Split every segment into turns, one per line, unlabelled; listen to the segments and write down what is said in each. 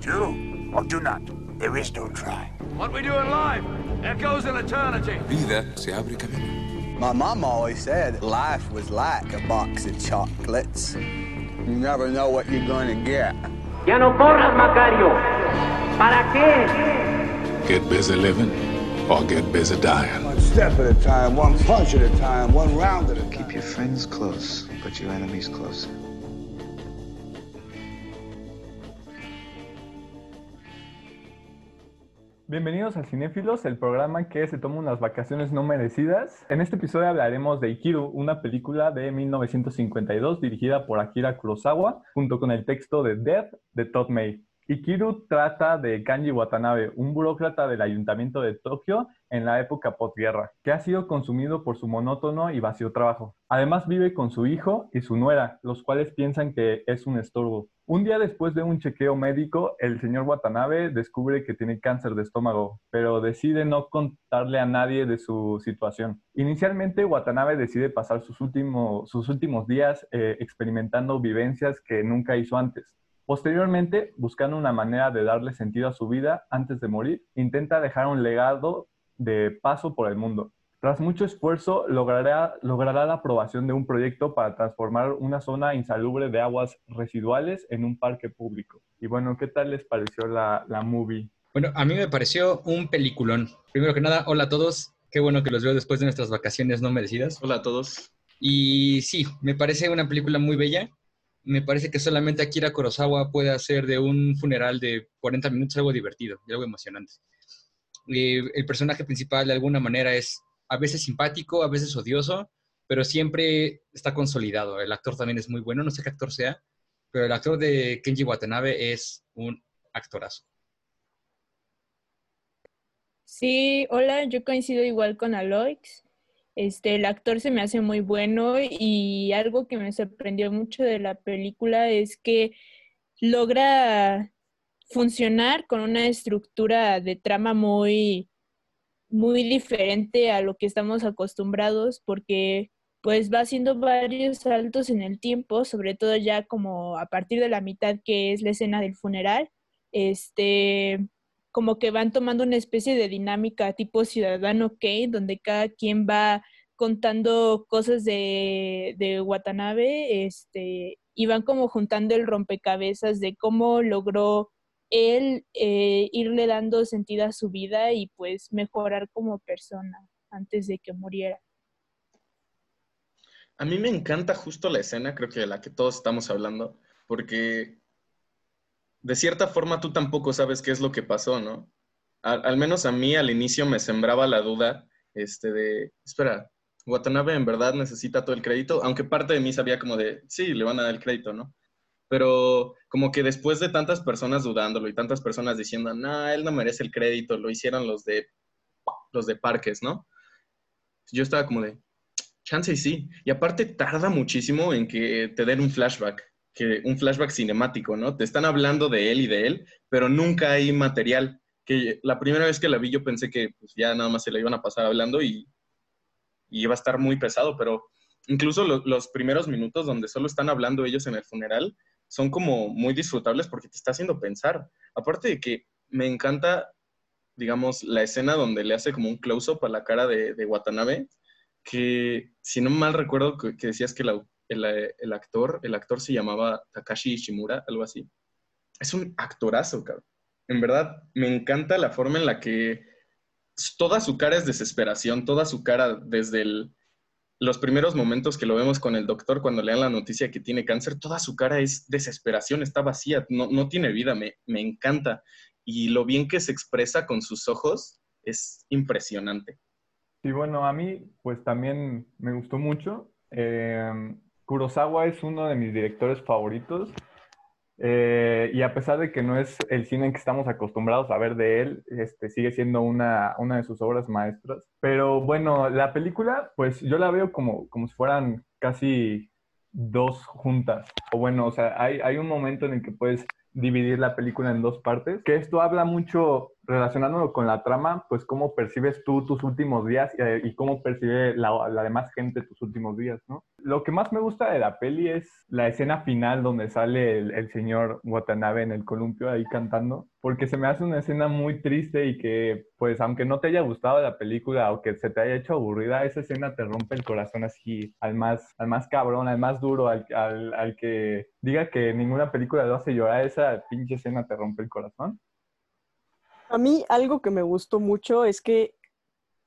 Do or do not. There is no try.
What we do in life echoes in eternity.
Vida se abre camino.
My mom always said life was like a box of chocolates. You never know what you're going to get.
Ya no corras, Macario. ¿Para qué?
Get busy living or get busy dying.
One step at a time, one punch at a time, one round at a time.
Keep your friends close, but your enemies closer.
Bienvenidos a Cinéfilos, el programa que se toma unas vacaciones no merecidas. En este episodio hablaremos de Ikiru, una película de 1952 dirigida por Akira Kurosawa, junto con el texto de Death de Todd May. Ikiru trata de Kanji Watanabe, un burócrata del ayuntamiento de Tokio en la época postguerra, que ha sido consumido por su monótono y vacío trabajo. Además vive con su hijo y su nuera, los cuales piensan que es un estorbo. Un día después de un chequeo médico, el señor Watanabe descubre que tiene cáncer de estómago, pero decide no contarle a nadie de su situación. Inicialmente, Watanabe decide pasar sus, últimos, sus últimos días eh, experimentando vivencias que nunca hizo antes. Posteriormente, buscando una manera de darle sentido a su vida antes de morir, intenta dejar un legado de paso por el mundo. Tras mucho esfuerzo, logrará, logrará la aprobación de un proyecto para transformar una zona insalubre de aguas residuales en un parque público. Y bueno, ¿qué tal les pareció la, la movie?
Bueno, a mí me pareció un peliculón. Primero que nada, hola a todos. Qué bueno que los veo después de nuestras vacaciones no merecidas.
Hola a todos.
Y sí, me parece una película muy bella me parece que solamente Akira Kurosawa puede hacer de un funeral de 40 minutos algo divertido y algo emocionante. Eh, el personaje principal de alguna manera es a veces simpático, a veces odioso, pero siempre está consolidado. El actor también es muy bueno, no sé qué actor sea, pero el actor de Kenji Watanabe es un actorazo.
Sí, hola, yo coincido igual con Aloix. Este, el actor se me hace muy bueno y algo que me sorprendió mucho de la película es que logra funcionar con una estructura de trama muy, muy diferente a lo que estamos acostumbrados porque pues va haciendo varios saltos en el tiempo, sobre todo ya como a partir de la mitad que es la escena del funeral, este, como que van tomando una especie de dinámica tipo ciudadano Kane, donde cada quien va contando cosas de, de Watanabe, este, y van como juntando el rompecabezas de cómo logró él eh, irle dando sentido a su vida y pues mejorar como persona antes de que muriera.
A mí me encanta justo la escena, creo que de la que todos estamos hablando, porque de cierta forma tú tampoco sabes qué es lo que pasó, ¿no? Al, menos a mí al inicio me sembraba la duda este, de, espera, Watanabe en verdad necesita todo el crédito, aunque parte de mí sabía como de, sí, le van a dar el crédito, ¿no? Pero como que después de tantas personas dudándolo y tantas personas diciendo, no, él no merece el crédito, lo hicieron los de, los de parques, ¿no? Yo estaba como de, chance y sí. Y aparte tarda muchísimo en que te den un flashback que un flashback cinemático, ¿no? Te están hablando de él y de él, pero nunca hay material. Que la primera vez que la vi yo pensé que pues, ya nada más se la iban a pasar hablando y, iba a estar muy pesado, pero incluso los primeros minutos donde solo están hablando ellos en el funeral son como muy disfrutables porque te está haciendo pensar. Aparte de que me encanta, digamos, la escena donde le hace como un close-up a la cara de, Watanabe, que si no mal recuerdo que, decías que la, el, actor, el actor se llamaba Takashi Ishimura, algo así. Es un actorazo, cabrón. En verdad, me encanta la forma en la que toda su cara es desesperación, toda su cara desde los primeros momentos que lo vemos con el doctor cuando le dan la noticia que tiene cáncer, toda su cara es desesperación, está vacía, no, no tiene vida, me, me encanta. Y lo bien que se expresa con sus ojos es impresionante.
Sí, bueno, a mí pues también me gustó mucho. Eh, Kurosawa es uno de mis directores favoritos. Eh, y a pesar de que no es el cine que estamos acostumbrados a ver de él, este, sigue siendo una, una de sus obras maestras. Pero bueno, la película, pues yo la veo como, como si fueran casi dos juntas. O bueno, o sea, hay, hay un momento en el que puedes dividir la película en dos partes, que esto habla mucho relacionándolo con la trama, pues cómo percibes tú tus últimos días y, y cómo percibe la, la, demás gente tus últimos días, ¿no? Lo que más me gusta de la peli es la escena final donde sale el, el señor Watanabe en el columpio ahí cantando, porque se me hace una escena muy triste y que, pues, aunque no te haya gustado la película o que se te haya hecho aburrida, esa escena te rompe el corazón así al más, al más cabrón, al más duro, al, al, al que diga que ninguna película lo hace llorar, esa pinche escena te rompe el corazón.
A mí algo que me gustó mucho es que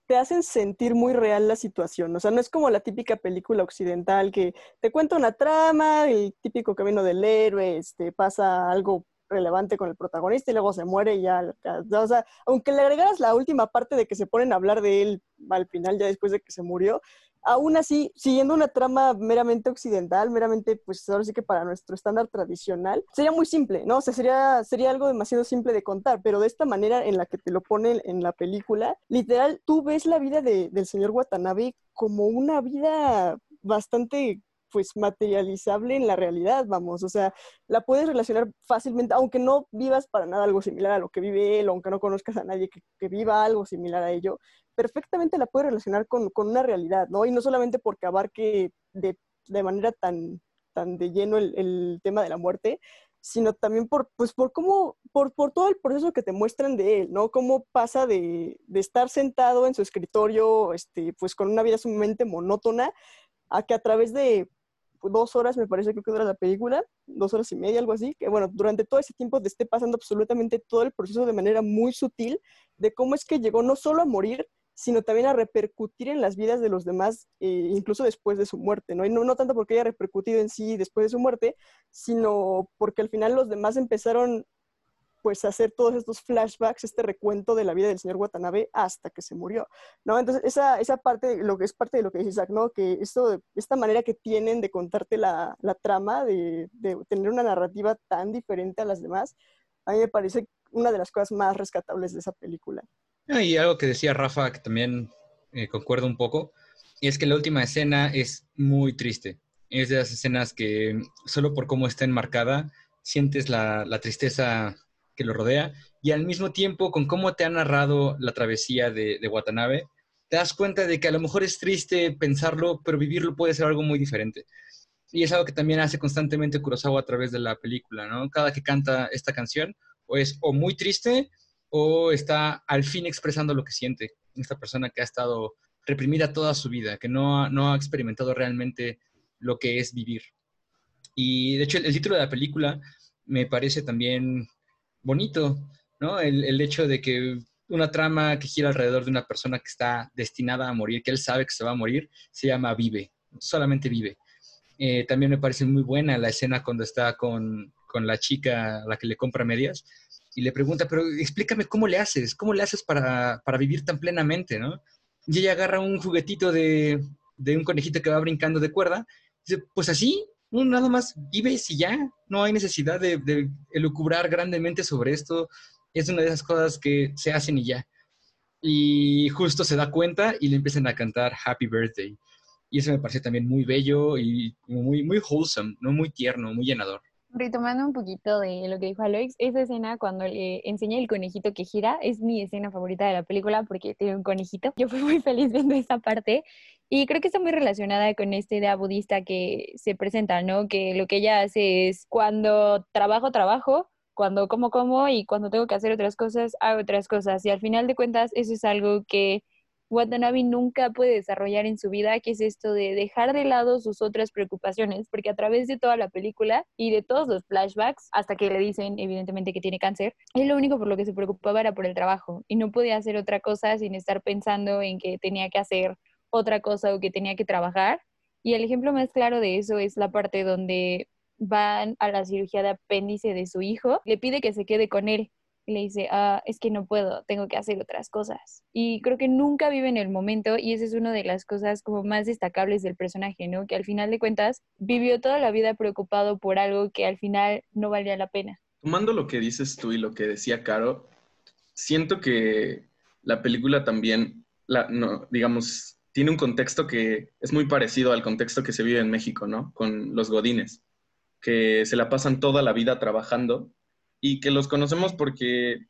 te hacen sentir muy real la situación. O sea, no es como la típica película occidental que te cuenta una trama, el típico camino del héroe, este, pasa algo relevante con el protagonista y luego se muere y ya. O sea, aunque le agregaras la última parte de que se ponen a hablar de él al final, ya después de que se murió, aún así, siguiendo una trama meramente occidental, meramente, pues ahora sí que para nuestro estándar tradicional, sería muy simple, ¿no? O sea, sería, sería algo demasiado simple de contar, pero de esta manera en la que te lo ponen en la película, literal, tú ves la vida de, del señor Watanabe como una vida bastante pues materializable en la realidad, vamos, o sea, la puedes relacionar fácilmente, aunque no vivas para nada algo similar a lo que vive él, aunque no conozcas a nadie que, que viva algo similar a ello, perfectamente la puedes relacionar con, con, una realidad, ¿no? Y no solamente porque abarque de, de manera tan, tan de lleno el, el, tema de la muerte, sino también por, pues por cómo, por, por todo el proceso que te muestran de él, ¿no? Cómo pasa de, de estar sentado en su escritorio, este, pues con una vida sumamente monótona, a que a través de dos horas, me parece creo que dura la película, dos horas y media, algo así, que bueno, durante todo ese tiempo te esté pasando absolutamente todo el proceso de manera muy sutil de cómo es que llegó no solo a morir, sino también a repercutir en las vidas de los demás, eh, incluso después de su muerte, ¿no? Y no, no tanto porque haya repercutido en sí después de su muerte, sino porque al final los demás empezaron pues hacer todos estos flashbacks, este recuento de la vida del señor Watanabe hasta que se murió, ¿no? Entonces, esa, esa parte, lo que es parte de lo que dice Isaac, ¿no? Que esto, esta manera que tienen de contarte la, la trama, de, de, tener una narrativa tan diferente a las demás, a mí me parece una de las cosas más rescatables de esa película.
Ah, y algo que decía Rafa, que también eh, concuerdo un poco, y es que la última escena es muy triste. Es de las escenas que solo por cómo está enmarcada, sientes la, la tristeza que lo rodea y al mismo tiempo con cómo te ha narrado la travesía de, de, Watanabe, te das cuenta de que a lo mejor es triste pensarlo, pero vivirlo puede ser algo muy diferente. Y es algo que también hace constantemente Kurosawa a través de la película, ¿no? Cada que canta esta canción, o es o muy triste o está al fin expresando lo que siente. Esta persona que ha estado reprimida toda su vida, que no no ha experimentado realmente lo que es vivir. Y de hecho el, el título de la película me parece también bonito, ¿no? El, el, hecho de que una trama que gira alrededor de una persona que está destinada a morir, que él sabe que se va a morir, se llama Vive, solamente Vive. Eh, también me parece muy buena la escena cuando está con, con, la chica a la que le compra medias y le pregunta, pero explícame cómo le haces, cómo le haces para, para vivir tan plenamente, ¿no? Y ella agarra un juguetito de, de un conejito que va brincando de cuerda, dice, pues así, no, nada más vives y ya, no hay necesidad de, de elucubrar grandemente sobre esto, es una de esas cosas que se hacen y ya. Y justo se da cuenta y le empiezan a cantar Happy Birthday. Y eso me parece también muy bello y muy, muy wholesome, ¿no? muy tierno, muy llenador.
Retomando un poquito de lo que dijo Aloix, esa escena cuando le enseña el conejito que gira es mi escena favorita de la película porque tiene un conejito. Yo fui muy feliz viendo esa parte y creo que está muy relacionada con esta idea budista que se presenta, ¿no? Que lo que ella hace es cuando trabajo, trabajo, cuando como, como y cuando tengo que hacer otras cosas, hago otras cosas. Y al final de cuentas, eso es algo que Watanabe nunca puede desarrollar en su vida, que es esto de dejar de lado sus otras preocupaciones, porque a través de toda la película y de todos los flashbacks, hasta que le dicen evidentemente que tiene cáncer, él lo único por lo que se preocupaba era por el trabajo y no podía hacer otra cosa sin estar pensando en que tenía que hacer otra cosa o que tenía que trabajar. Y el ejemplo más claro de eso es la parte donde van a la cirugía de apéndice de su hijo, le pide que se quede con él y le dice, ah, es que no puedo, tengo que hacer otras cosas. Y creo que nunca vive en el momento y esa es una de las cosas como más destacables del personaje, ¿no? Que al final de cuentas vivió toda la vida preocupado por algo que al final no valía la pena.
Tomando lo que dices tú y lo que decía Caro, siento que la película también, la, no, digamos, tiene un contexto que es muy parecido al contexto que se vive en México, ¿no? Con los godines, que se la pasan toda la vida trabajando y que los conocemos porque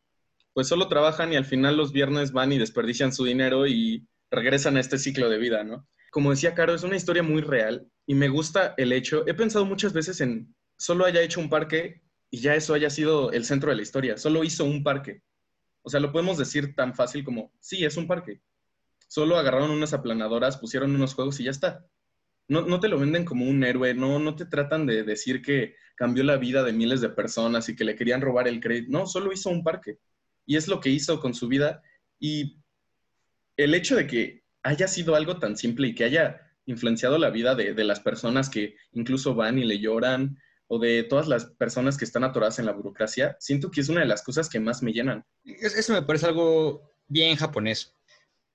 pues solo trabajan y al final los viernes van y desperdician su dinero y regresan a este ciclo de vida, ¿no? Como decía Caro, es una historia muy real y me gusta el hecho, he pensado muchas veces en solo haya hecho un parque y ya eso haya sido el centro de la historia, solo hizo un parque. O sea, lo podemos decir tan fácil como, sí, es un parque. Solo agarraron unas aplanadoras, pusieron unos juegos y ya está. No, no te lo venden como un héroe, no, no te tratan de decir que cambió la vida de miles de personas y que le querían robar el crédito. No, solo hizo un parque. Y es lo que hizo con su vida. Y el hecho de que haya sido algo tan simple y que haya influenciado la vida de, de las personas que incluso van y le lloran, o de todas las personas que están atoradas en la burocracia, siento que es una de las cosas que más me llenan.
Eso me parece algo bien japonés,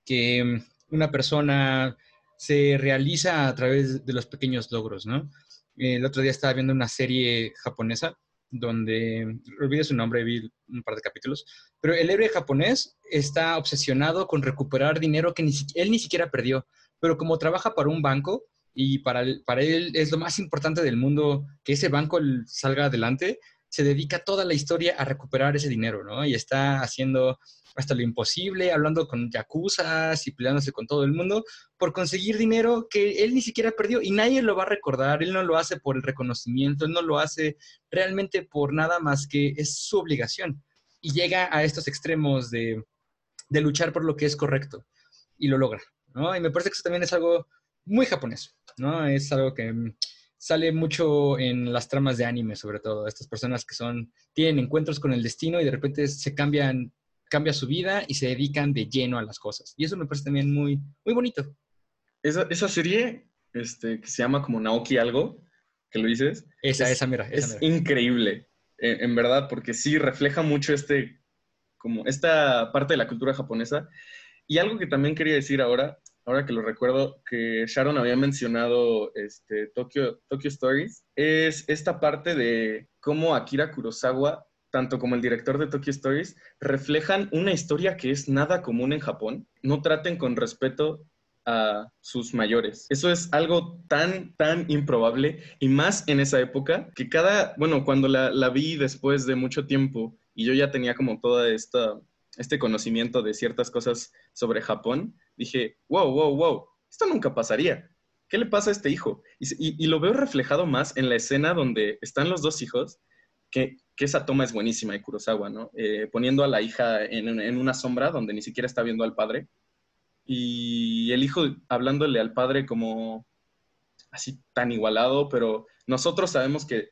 que mm, una persona se realiza a través de los pequeños logros, ¿no? El otro día estaba viendo una serie japonesa donde, olvidé su nombre, vi un par de capítulos, pero el héroe japonés está obsesionado con recuperar dinero que él ni siquiera perdió, pero como trabaja para un banco, y para él es lo más importante del mundo que ese banco salga adelante, se dedica toda la historia a recuperar ese dinero, ¿no? Y está haciendo hasta lo imposible, hablando con yacuzas y peleándose con todo el mundo por conseguir dinero que él ni siquiera perdió y nadie lo va a recordar, él no lo hace por el reconocimiento, él no lo hace realmente por nada más que es su obligación. Y llega a estos extremos de, de luchar por lo que es correcto y lo logra, ¿no? Y me parece que eso también es algo muy japonés, ¿no? Es algo que sale mucho en las tramas de anime, sobre todo. Estas personas que son, tienen encuentros con el destino y de repente se cambian, cambia su vida y se dedican de lleno a las cosas. Y eso me parece también muy, muy bonito.
Esa, esa serie, este, que se llama como Naoki algo, que lo dices.
Esa,
es,
esa, mira.
es increíble, en, en verdad, porque sí refleja mucho este, como esta parte de la cultura japonesa. Y algo que también quería decir ahora ahora que lo recuerdo, que Sharon había mencionado este, Tokyo, Stories, es esta parte de cómo Akira Kurosawa, tanto como el director de Tokyo Stories, reflejan una historia que es nada común en Japón. No traten con respeto a sus mayores. Eso es algo tan, tan improbable y más en esa época que cada, bueno, cuando la, la vi después de mucho tiempo y yo ya tenía como toda esta este conocimiento de ciertas cosas sobre Japón, dije, wow, wow, wow, esto nunca pasaría. ¿Qué le pasa a este hijo? Y, lo veo reflejado más en la escena donde están los dos hijos, que, esa toma es buenísima de Kurosawa, ¿no? Eh, poniendo a la hija en, en, una sombra donde ni siquiera está viendo al padre. Y el hijo hablándole al padre como así tan igualado, pero nosotros sabemos que,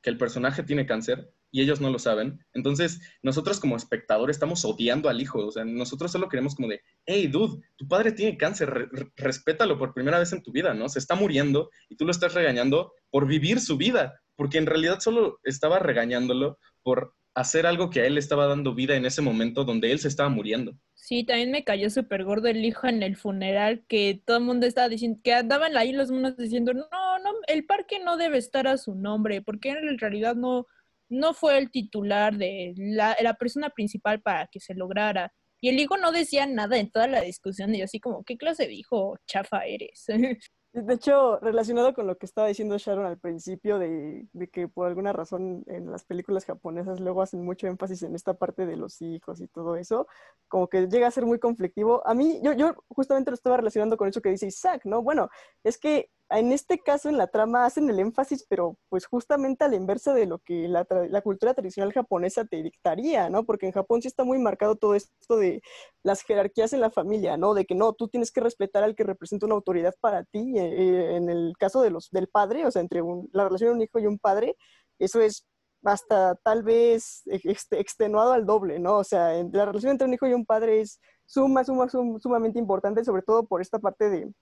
que el personaje tiene cáncer y ellos no lo saben. Entonces, nosotros como espectadores estamos odiando al hijo. O sea, nosotros solo queremos como de, hey, dude, tu padre tiene cáncer, respétalo por primera vez en tu vida, ¿no? Se está muriendo y tú lo estás regañando por vivir su vida, porque en realidad solo estaba regañándolo por hacer algo que a él le estaba dando vida en ese momento donde él se estaba muriendo.
Sí, también me cayó súper gordo el hijo en el funeral, que todo el mundo estaba diciendo, que andaban ahí los monos diciendo, no, no, el parque no debe estar a su nombre, porque en realidad no, no fue el titular de la, persona principal para que se lograra. Y el hijo no decía nada en toda la discusión, y yo así como, ¿qué clase de hijo chafa eres?
De hecho, relacionado con lo que estaba diciendo Sharon al principio, de, de, que por alguna razón en las películas japonesas luego hacen mucho énfasis en esta parte de los hijos y todo eso, como que llega a ser muy conflictivo. A mí, yo, yo justamente lo estaba relacionando con eso que dice Isaac, ¿no? Bueno, es que en este caso, en la trama, hacen el énfasis, pero pues justamente a la inversa de lo que la, la, cultura tradicional japonesa te dictaría, ¿no? Porque en Japón sí está muy marcado todo esto de las jerarquías en la familia, ¿no? De que no, tú tienes que respetar al que representa una autoridad para ti. Eh, eh en el caso de los, del padre, o sea, entre la relación de un hijo y un padre, eso es hasta tal vez extenuado al doble, ¿no? O sea, la relación entre un hijo y un padre es suma, suma, sum, sumamente importante, sobre todo por esta parte de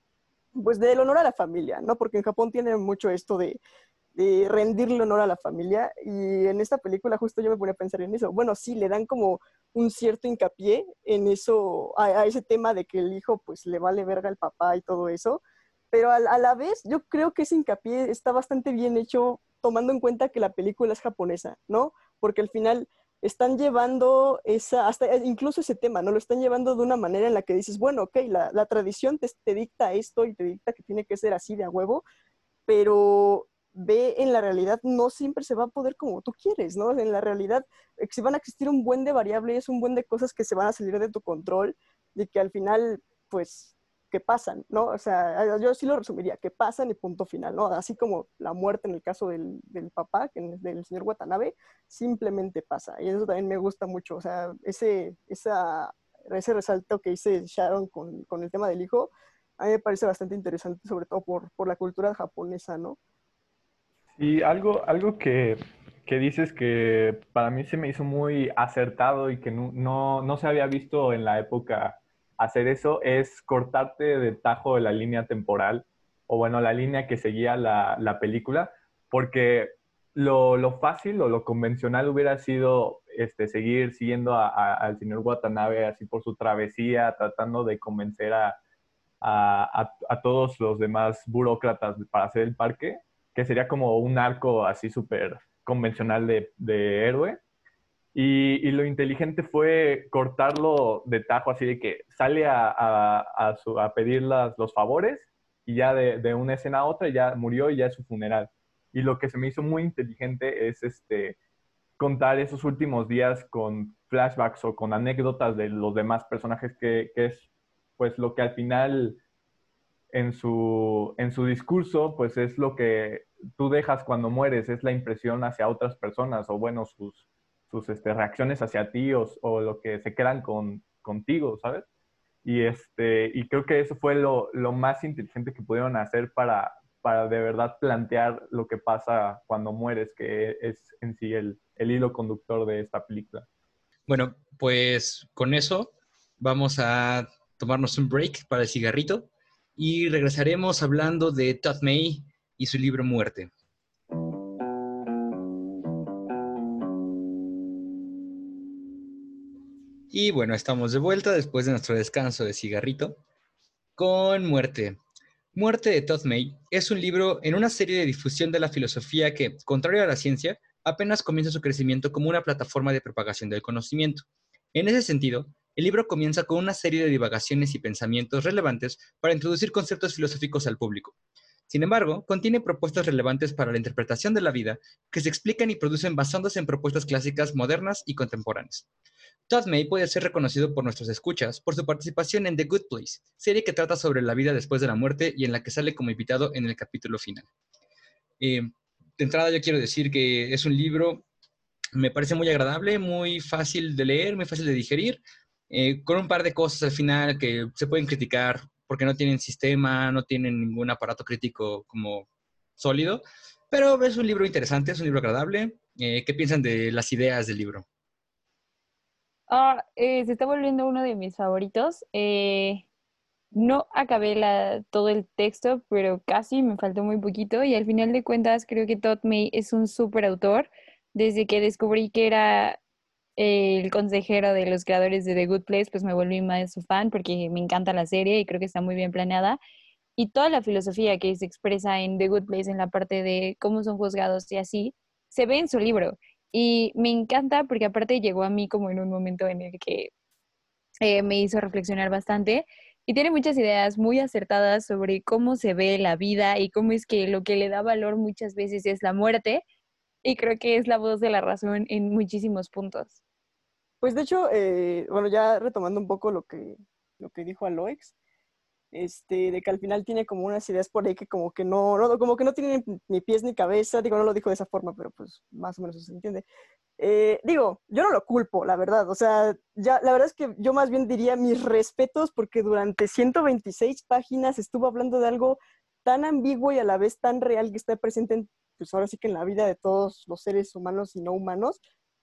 pues del honor a la familia, ¿no? Porque en Japón tienen mucho esto de, de rendirle honor a la familia y en esta película justo yo me ponía a pensar en eso. Bueno, sí, le dan como un cierto hincapié en eso, a, a ese tema de que el hijo pues le vale verga al papá y todo eso, pero a, a, la vez yo creo que ese hincapié está bastante bien hecho tomando en cuenta que la película es japonesa, ¿no? Porque al final están llevando esa, hasta incluso ese tema, ¿no? Lo están llevando de una manera en la que dices, bueno, ok, la, tradición te, dicta esto y te dicta que tiene que ser así de a huevo, pero ve en la realidad no siempre se va a poder como tú quieres, ¿no? En la realidad si van a existir un buen de variables, un buen de cosas que se van a salir de tu control y que al final, pues, que pasan, ¿no? O sea, yo sí lo resumiría, que pasan y punto final, ¿no? Así como la muerte en el caso del, del papá, del señor Watanabe, simplemente pasa. Y eso también me gusta mucho, o sea, ese, esa, ese resalto que hice Sharon con, con el tema del hijo, a mí me parece bastante interesante, sobre todo por, por la cultura japonesa, ¿no?
Y algo, algo que, que, dices que para mí se me hizo muy acertado y que no, no, no, se había visto en la época hacer eso es cortarte de tajo de la línea temporal o bueno, la línea que seguía la, la película, porque lo, lo, fácil o lo convencional hubiera sido este, seguir siguiendo a, al señor Watanabe así por su travesía, tratando de convencer a, a, a, todos los demás burócratas para hacer el parque, que sería como un arco así súper convencional de, de héroe. Y, y, lo inteligente fue cortarlo de tajo, así de que sale a, a, pedir los favores y ya de, una escena a otra ya murió y ya es su funeral. Y lo que se me hizo muy inteligente es este, contar esos últimos días con flashbacks o con anécdotas de los demás personajes, que, que es pues lo que al final en su, en su discurso, pues es lo que tú dejas cuando mueres, es la impresión hacia otras personas o bueno, sus, sus este, reacciones hacia ti o, lo que se quedan con, contigo, ¿sabes? Y, este, y creo que eso fue lo, lo más inteligente que pudieron hacer para, para de verdad plantear lo que pasa cuando mueres, que es en sí el, el hilo conductor de esta película.
Bueno, pues con eso vamos a tomarnos un break para el cigarrito y regresaremos hablando de Todd May y su libro Muerte. Y bueno, estamos de vuelta después de nuestro descanso de cigarrito con Muerte. Muerte de Todd May es un libro en una serie de difusión de la filosofía que, contrario a la ciencia, apenas comienza su crecimiento como una plataforma de propagación del conocimiento. En ese sentido, el libro comienza con una serie de divagaciones y pensamientos relevantes para introducir conceptos filosóficos al público. Sin embargo, contiene propuestas relevantes para la interpretación de la vida que se explican y producen basándose en propuestas clásicas modernas y contemporáneas. Todd May puede ser reconocido por nuestros escuchas por su participación en The Good Place, serie que trata sobre la vida después de la muerte y en la que sale como invitado en el capítulo final. Eh, de entrada yo quiero decir que es un libro, me parece muy agradable, muy fácil de leer, muy fácil de digerir, eh, con un par de cosas al final que se pueden criticar porque no tienen sistema, no tienen ningún aparato crítico como sólido, pero es un libro interesante, es un libro agradable. Eh, ¿Qué piensan de las ideas del libro?
Ah, eh, se está volviendo uno de mis favoritos. Eh, no acabé todo el texto, pero casi me faltó muy poquito y al final de cuentas creo que Todd May es un súper autor. Desde que descubrí que era el consejero de los creadores de The Good Place, pues me volví más su fan porque me encanta la serie y creo que está muy bien planeada. Y toda la filosofía que se expresa en The Good Place, en la parte de cómo son juzgados y así, se ve en su libro. Y me encanta porque aparte llegó a mí como en un momento en el que eh, me hizo reflexionar bastante y tiene muchas ideas muy acertadas sobre cómo se ve la vida y cómo es que lo que le da valor muchas veces es la muerte. Y creo que es la voz de la razón en muchísimos puntos.
Pues de hecho, eh, bueno, ya retomando un poco lo que, lo que dijo Aloix, este, de que al final tiene como unas ideas por ahí que como que no, no, como que no tienen ni pies ni cabeza, digo, no lo dijo de esa forma, pero pues más o menos se entiende. Eh, digo, yo no lo culpo, la verdad, o sea, ya, la verdad es que yo más bien diría mis respetos porque durante 126 páginas estuvo hablando de algo tan ambiguo y a la vez tan real que está presente en, pues ahora sí que en la vida de todos los seres humanos y no humanos,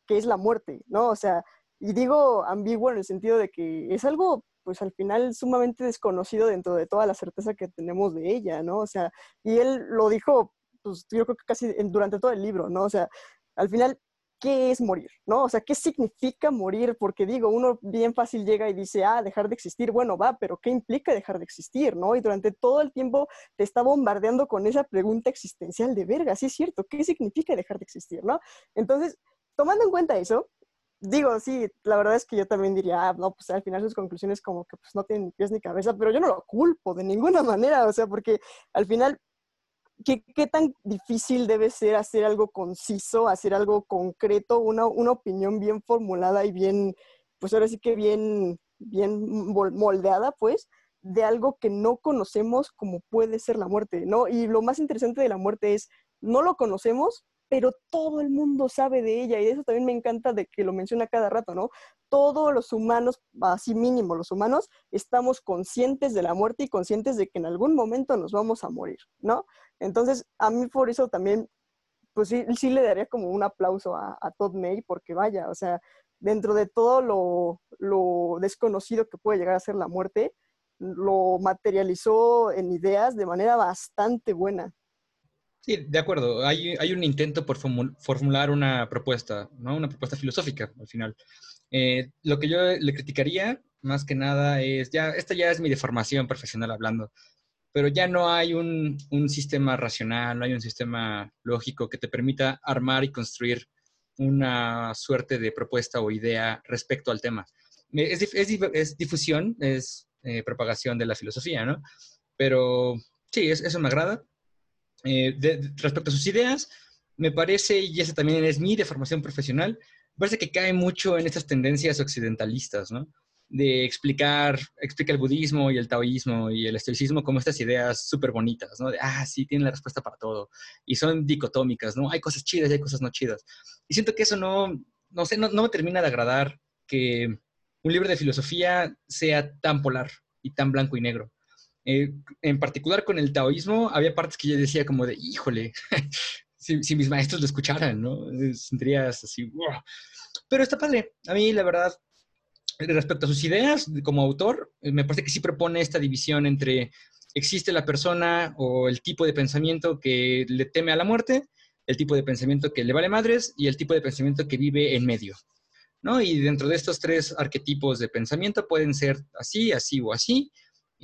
que es la muerte, ¿no? O sea, y digo ambiguo en el sentido de que es algo, pues al final sumamente desconocido dentro de toda la certeza que tenemos de ella, ¿no? O sea, y él lo dijo, pues yo creo que casi durante todo el libro, ¿no? O sea, al final, ¿qué es morir? ¿No? O sea, ¿qué significa morir? Porque digo, uno bien fácil llega y dice, ah, dejar de existir, bueno, va, pero ¿qué implica dejar de existir? ¿No? Y durante todo el tiempo te está bombardeando con esa pregunta existencial de verga, sí es cierto, ¿qué significa dejar de existir? ¿No? Entonces, tomando en cuenta eso, digo, sí, la verdad es que yo también diría, ah, no, pues al final sus conclusiones como que pues no tienen pies ni cabeza, pero yo no lo culpo de ninguna manera, o sea, porque al final ¿qué, qué tan difícil debe ser hacer algo conciso, hacer algo concreto, una, una opinión bien formulada y bien, pues ahora sí que bien, bien mol- moldeada, pues, de algo que no conocemos como puede ser la muerte, ¿no? Y lo más interesante de la muerte es, no lo conocemos, pero todo el mundo sabe de ella y eso también me encanta de que lo menciona cada rato, ¿no? Todos los humanos, así mínimo los humanos, estamos conscientes de la muerte y conscientes de que en algún momento nos vamos a morir, ¿no? Entonces, a mí por eso también, pues sí, sí le daría como un aplauso a, Todd May, porque vaya, o sea, dentro de todo lo, lo desconocido que puede llegar a ser la muerte, lo materializó en ideas de manera bastante buena.
Sí, de acuerdo. Hay, hay un intento por formu- formular una propuesta, ¿no? Una propuesta filosófica al final. Eh, lo que yo le criticaría, más que nada, es ya, esta ya es mi deformación profesional hablando, pero ya no hay un, un sistema racional, no hay un sistema lógico que te permita armar y construir una suerte de propuesta o idea respecto al tema. Eh, Es, es es difusión, es eh, propagación de la filosofía, ¿no? Pero sí, es- eso me agrada. Eh, de- respecto a sus ideas, me parece, y esa también es mi deformación profesional, parece que cae mucho en estas tendencias occidentalistas, ¿no? De explicar, explica el budismo y el taoísmo y el estoicismo como estas ideas súper bonitas, ¿no? De, ah, sí, tienen la respuesta para todo. Y son dicotómicas, ¿no? Hay cosas chidas y hay cosas no chidas. Y siento que eso no, no sé, no me termina de agradar que un libro de filosofía sea tan polar y tan blanco y negro. Eh, en particular con el taoísmo, había partes que yo decía como de, híjole, si, si mis maestros lo escucharan, ¿no? Eh, Sentirías así, "Uah". Pero está padre. A mí, la verdad, respecto a sus ideas como autor, eh, me parece que sí propone esta división entre existe la persona o el tipo de pensamiento que le teme a la muerte, el tipo de pensamiento que le vale madres y el tipo de pensamiento que vive en medio. ¿no? Y dentro de estos tres arquetipos de pensamiento pueden ser así, así o así,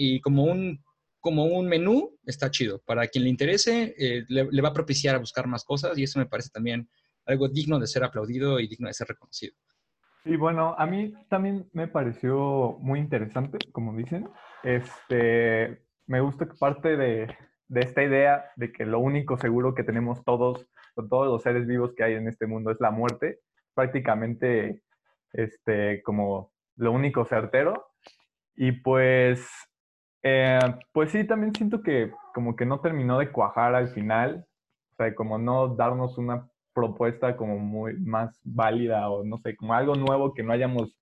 y como un, como un menú está chido. Para quien le interese, eh, le, le va a propiciar a buscar más cosas y eso me parece también algo digno de ser aplaudido y digno de ser reconocido.
Y bueno, a mí también me pareció muy interesante, como dicen. Este, me gusta que parte de, de esta idea de que lo único seguro que tenemos todos, con todos los seres vivos que hay en este mundo, es la muerte. Prácticamente, este, como lo único certero. Y pues, eh, pues sí, también siento que como que no terminó de cuajar al final. O sea, como no darnos una propuesta como muy más válida o no sé, como algo nuevo que no hayamos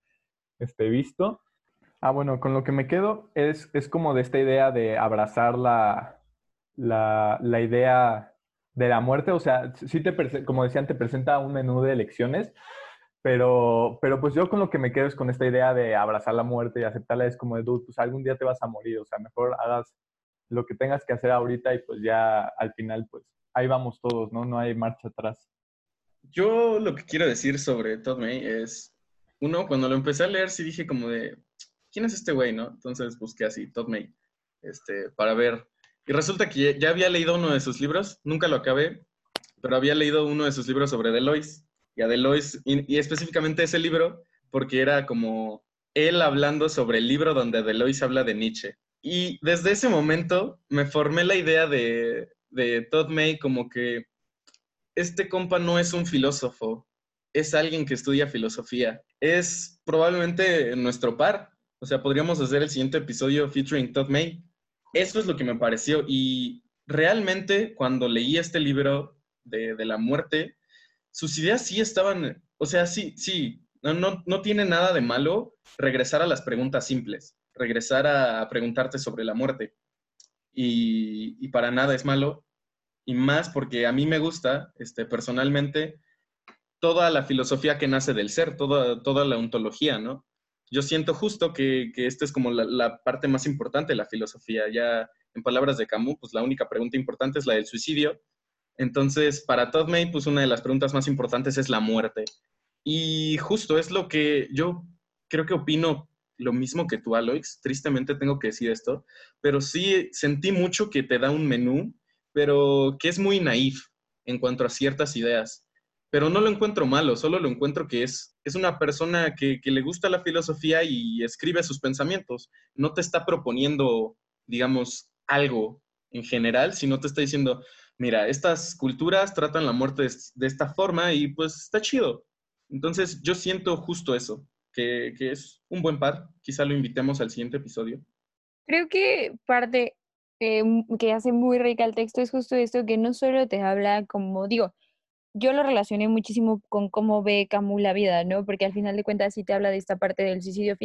este, visto. Ah, bueno, con lo que me quedo es, es como de esta idea de abrazar la, la, la idea de la muerte. O sea, sí te, como decían, te presenta un menú de elecciones, pero, pero pues yo con lo que me quedo es con esta idea de abrazar la muerte y aceptarla. Es como de, dude, pues algún día te vas a morir. O sea, mejor hagas lo que tengas que hacer ahorita y pues ya al final, pues ahí vamos todos, ¿no? No hay marcha atrás.
Yo lo que quiero decir sobre Todd May es, uno, cuando lo empecé a leer sí dije como de, ¿quién es este güey, no? Entonces busqué así, Todd May, este, para ver. Y resulta que ya había leído uno de sus libros, nunca lo acabé, pero había leído uno de sus libros sobre Delois. Y a Delois, y, específicamente ese libro, porque era como él hablando sobre el libro donde Delois habla de Nietzsche. Y desde ese momento me formé la idea de, de Todd May como que este compa no es un filósofo, es alguien que estudia filosofía. Es probablemente nuestro par. O sea, podríamos hacer el siguiente episodio featuring Todd May. Eso es lo que me pareció. Y realmente cuando leí este libro de, de la muerte, sus ideas sí estaban, o sea, sí, sí, no, no, no tiene nada de malo regresar a las preguntas simples, regresar a, preguntarte sobre la muerte. Y, y para nada es malo y más porque a mí me gusta, este, personalmente, toda la filosofía que nace del ser, toda, toda la ontología, ¿no? Yo siento justo que, que esta es como la, la, parte más importante de la filosofía. Ya en palabras de Camus, pues la única pregunta importante es la del suicidio. Entonces, para Todd May, pues una de las preguntas más importantes es la muerte. Y justo es lo que yo creo que opino lo mismo que tú, Aloix. Tristemente tengo que decir esto, pero sí sentí mucho que te da un menú pero que es muy naif en cuanto a ciertas ideas. Pero no lo encuentro malo, solo lo encuentro que es, es una persona que, que, le gusta la filosofía y escribe sus pensamientos. No te está proponiendo, digamos, algo en general, sino te está diciendo, mira, estas culturas tratan la muerte de, esta forma y pues está chido. Entonces yo siento justo eso, que, que es un buen par. Quizá lo invitemos al siguiente episodio.
Creo que parte eh, que hace muy rica el texto es justo esto, que no solo te habla como, digo, yo lo relacioné muchísimo con cómo ve Camus la vida, ¿no? Porque al final de cuentas sí te habla de esta parte del suicidio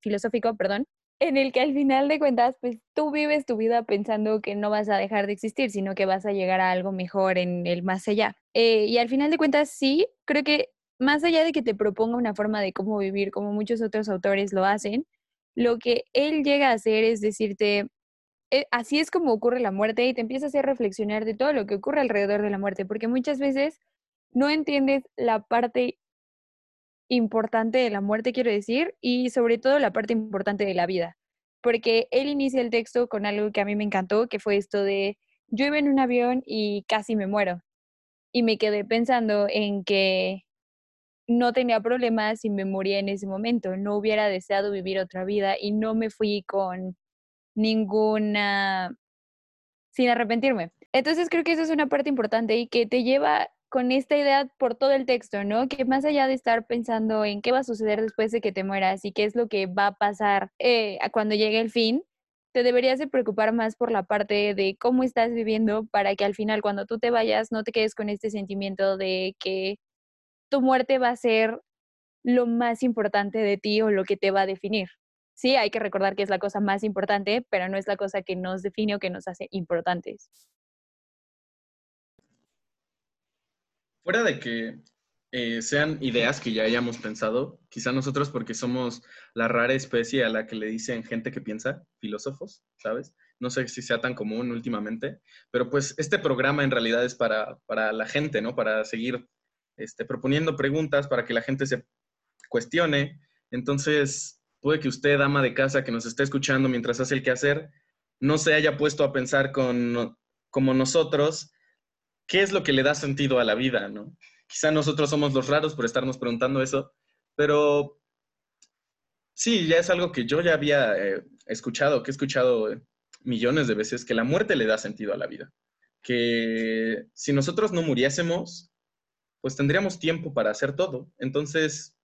filosófico, perdón, en el que al final de cuentas, pues tú vives tu vida pensando que no vas a dejar de existir, sino que vas a llegar a algo mejor en el más allá. Eh, y al final de cuentas, sí, creo que más allá de que te proponga una forma de cómo vivir, como muchos otros autores lo hacen, lo que él llega a hacer es decirte, eh, así es como ocurre la muerte y te empieza a hacer reflexionar de todo lo que ocurre alrededor de la muerte, porque muchas veces no entiendes la parte importante de la muerte, quiero decir, y sobre todo la parte importante de la vida, porque él inicia el texto con algo que a mí me encantó, que fue esto de, yo iba en un avión y casi me muero, y me quedé pensando en que no tenía problemas si me moría en ese momento, no hubiera deseado vivir otra vida y no me fui con ninguna, sin arrepentirme. Entonces creo que eso es una parte importante y que te lleva con esta idea por todo el texto, ¿no? Que más allá de estar pensando en qué va a suceder después de que te mueras y qué es lo que va a pasar eh, cuando llegue el fin, te deberías de preocupar más por la parte de cómo estás viviendo para que al final cuando tú te vayas no te quedes con este sentimiento de que tu muerte va a ser lo más importante de ti o lo que te va a definir. Sí, hay que recordar que es la cosa más importante, pero no es la cosa que nos define o que nos hace importantes.
Fuera de que eh, sean ideas que ya hayamos pensado, quizá nosotros porque somos la rara especie a la que le dicen gente que piensa, filósofos, ¿sabes? No sé si sea tan común últimamente, pero pues este programa en realidad es para, para la gente, ¿no? Para seguir este, proponiendo preguntas, para que la gente se cuestione. Entonces, puede que usted, ama de casa que nos esté escuchando mientras hace el quehacer, no se haya puesto a pensar con, como nosotros qué es lo que le da sentido a la vida, ¿no? Quizá nosotros somos los raros por estarnos preguntando eso, pero sí, ya es algo que yo ya había eh, escuchado, que he escuchado millones de veces, que la muerte le da sentido a la vida. Que si nosotros no muriésemos, pues tendríamos tiempo para hacer todo. Entonces,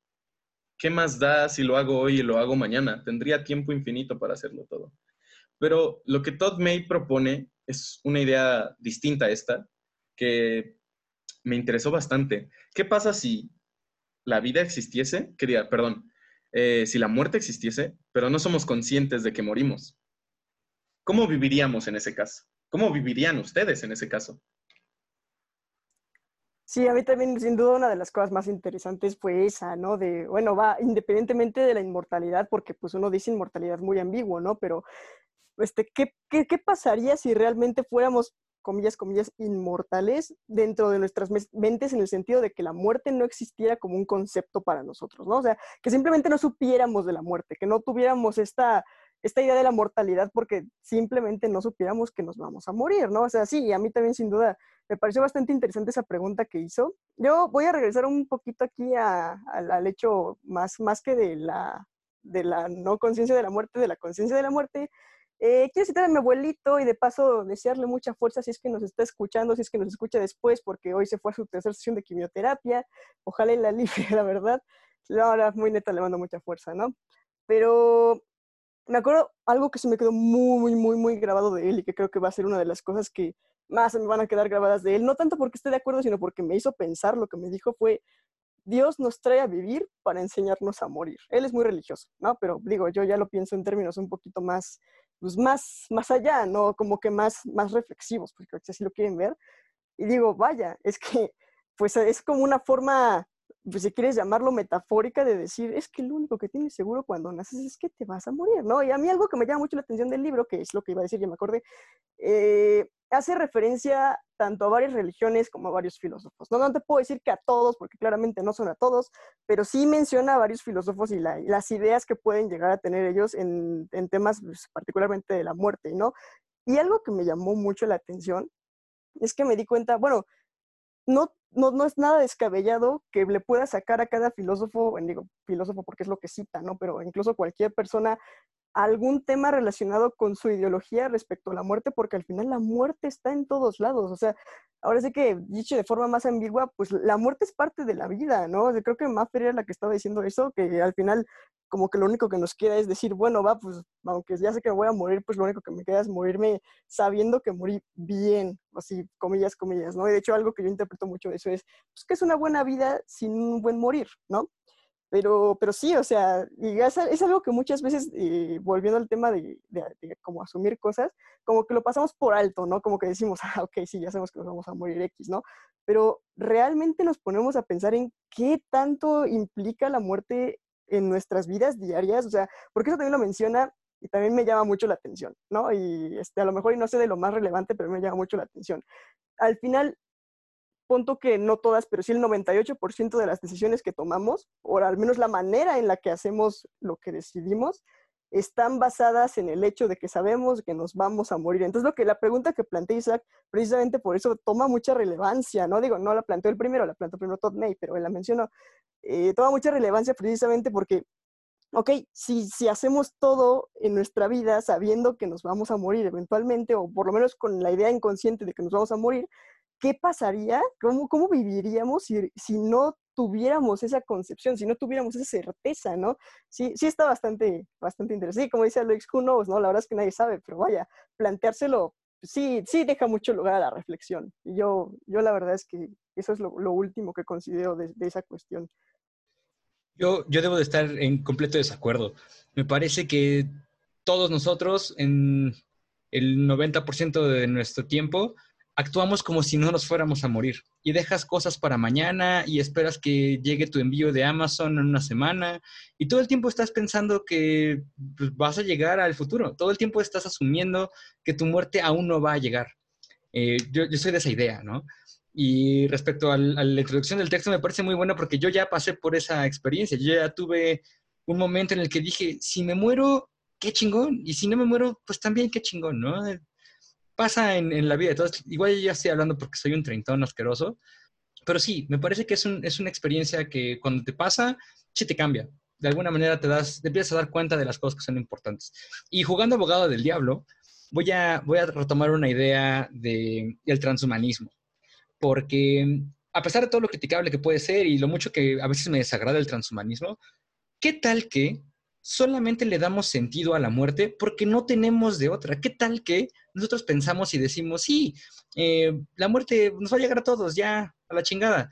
¿qué más da si lo hago hoy y lo hago mañana? Tendría tiempo infinito para hacerlo todo. Pero lo que Todd May propone es una idea distinta a esta, que me interesó bastante. ¿Qué pasa si la vida existiese? Quería, perdón, eh, si la muerte existiese, pero no somos conscientes de que morimos. ¿Cómo viviríamos en ese caso? ¿Cómo vivirían ustedes en ese caso?
Sí, a mí también, sin duda, una de las cosas más interesantes fue esa, ¿no? De, bueno, va independientemente de la inmortalidad, porque pues uno dice inmortalidad muy ambiguo, ¿no? Pero, este, ¿qué, qué, qué pasaría si realmente fuéramos, comillas, comillas, inmortales dentro de nuestras mentes en el sentido de que la muerte no existiera como un concepto para nosotros, ¿no? O sea, que simplemente no supiéramos de la muerte, que no tuviéramos esta, esta idea de la mortalidad porque simplemente no supiéramos que nos vamos a morir, ¿no? O sea, sí, a mí también sin duda me pareció bastante interesante esa pregunta que hizo. Yo voy a regresar un poquito aquí a- al- al hecho más, más que de la, de la no conciencia de la muerte, de la conciencia de la muerte. Eh, quiero citar a mi abuelito y de paso desearle mucha fuerza si es que nos está escuchando, si es que nos escucha después, porque hoy se fue a su tercera sesión de quimioterapia. Ojalá y la libre, la verdad. Ahora muy neta, le mando mucha fuerza, ¿no? Pero me acuerdo algo que se me quedó muy, muy, muy, muy grabado de él y que creo que va a ser una de las cosas que más me van a quedar grabadas de él. No tanto porque esté de acuerdo, sino porque me hizo pensar lo que me dijo fue, Dios nos trae a vivir para enseñarnos a morir. Él es muy religioso, ¿no? Pero digo, yo ya lo pienso en términos un poquito más, pues más, más allá, ¿no? Como que más, más reflexivos, porque así lo quieren ver. Y digo, vaya, es que, pues es como una forma, pues si quieres llamarlo metafórica, de decir, es que lo único que tienes seguro cuando naces es que te vas a morir, ¿no? Y a mí algo que me llama mucho la atención del libro, que es lo que iba a decir, ya me acordé, eh, hace referencia tanto a varias religiones como a varios filósofos. No, no te puedo decir que a todos, porque claramente no son a todos, pero sí menciona a varios filósofos y, la- las ideas que pueden llegar a tener ellos en, en temas pues, particularmente de la muerte, ¿no? Y algo que me llamó mucho la atención es que me di cuenta, bueno, no, no, no es nada descabellado que le pueda sacar a cada filósofo, bueno, digo filósofo porque es lo que cita, ¿no? Pero incluso cualquier persona algún tema relacionado con su ideología respecto a la muerte, porque al final la muerte está en todos lados. O sea, ahora sí que dicho de forma más ambigua, pues la muerte es parte de la vida, ¿no? O sea, creo que Maffer era la que estaba diciendo eso, que al final como que lo único que nos queda es decir, bueno, va, pues aunque ya sé que voy a morir, pues lo único que me queda es morirme sabiendo que morí bien, así, comillas, comillas, ¿no? Y de hecho algo que yo interpreto mucho de eso es, pues que es una buena vida sin un buen morir, ¿no? Pero, pero sí, o sea, es, algo que muchas veces, eh, volviendo al tema de, de, de, como asumir cosas, como que lo pasamos por alto, ¿no? Como que decimos, ah, ok, sí, ya sabemos que nos vamos a morir X, ¿no? Pero realmente nos ponemos a pensar en qué tanto implica la muerte en nuestras vidas diarias, o sea, porque eso también lo menciona y también me llama mucho la atención, ¿no? Y este, a lo mejor y no sé de lo más relevante, pero me llama mucho la atención. Al final, punto que no todas, pero sí el 98% de las decisiones que tomamos, o al menos la manera en la que hacemos lo que decidimos, están basadas en el hecho de que sabemos que nos vamos a morir. Entonces, lo que la pregunta que plantea Isaac, precisamente por eso toma mucha relevancia, ¿no? Digo, no la planteó el primero, la planteó primero Todd May, pero él la mencionó. Eh, toma mucha relevancia precisamente porque, ok, si, si hacemos todo en nuestra vida sabiendo que nos vamos a morir eventualmente, o por lo menos con la idea inconsciente de que nos vamos a morir, ¿qué pasaría? ¿Cómo, cómo viviríamos si, si no tuviéramos esa concepción, si no tuviéramos esa certeza, ¿no? Sí, sí está bastante, bastante interesante. Sí, como dice Alex, who knows, ¿no? La verdad es que nadie sabe, pero vaya, planteárselo, sí, sí deja mucho lugar a la reflexión. Yo, yo la verdad es que eso es lo, lo último que considero de, de esa cuestión.
Yo, yo debo de estar en completo desacuerdo. Me parece que todos nosotros, en el 90% de nuestro tiempo, actuamos como si no nos fuéramos a morir y dejas cosas para mañana y esperas que llegue tu envío de Amazon en una semana y todo el tiempo estás pensando que pues, vas a llegar al futuro, todo el tiempo estás asumiendo que tu muerte aún no va a llegar. Eh, yo, soy de esa idea, ¿no? Y respecto a la introducción del texto me parece muy bueno porque yo ya pasé por esa experiencia, yo ya tuve un momento en el que dije, si me muero, qué chingón, y si no me muero, pues también qué chingón, ¿no? Pasa en, en, la vida. Entonces, igual yo ya estoy hablando porque soy un treintón asqueroso, pero sí, me parece que es, un, es una experiencia que cuando te pasa, sí te cambia. De alguna manera te, das, te empiezas a dar cuenta de las cosas que son importantes. Y jugando abogado del diablo, voy a, voy a retomar una idea del de, transhumanismo. Porque a pesar de todo lo criticable que puede ser y lo mucho que a veces me desagrada el transhumanismo, ¿qué tal que solamente le damos sentido a la muerte porque no tenemos de otra. ¿Qué tal que nosotros pensamos y decimos, sí, eh, la muerte nos va a llegar a todos, ya, a la chingada?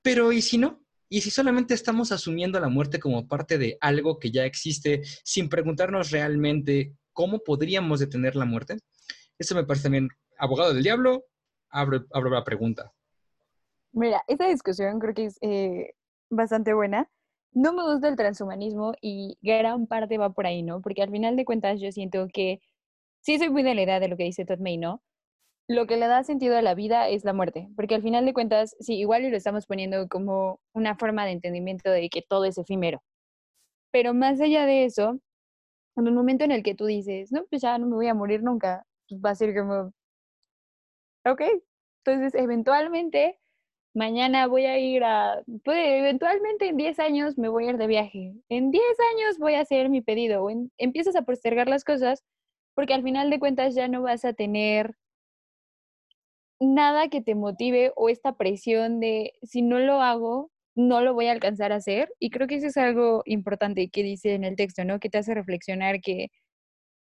Pero ¿y si no? ¿Y si solamente estamos asumiendo la muerte como parte de algo que ya existe sin preguntarnos realmente cómo podríamos detener la muerte? Eso me parece también, abogado del diablo, abro, abro la pregunta.
Mira, esta discusión creo que es eh, bastante buena no me gusta el transhumanismo y gran parte va por ahí, ¿no? Porque al final de cuentas yo siento que sí soy muy de la idea de lo que dice Todd May, ¿no? Lo que le da sentido a la vida es la muerte, porque al final de cuentas, sí, igual lo estamos poniendo como una forma de entendimiento de que todo es efímero. Pero más allá de eso, en un momento en el que tú dices, no, pues ya no me voy a morir nunca, pues va a ser como, ok, entonces eventualmente mañana voy a ir a, eventualmente en 10 años me voy a ir de viaje, en 10 años voy a hacer mi pedido, empiezas a postergar las cosas porque al final de cuentas ya no vas a tener nada que te motive o esta presión de si no lo hago, no lo voy a alcanzar a hacer. Y creo que eso es algo importante que dice en el texto, ¿no? Que te hace reflexionar que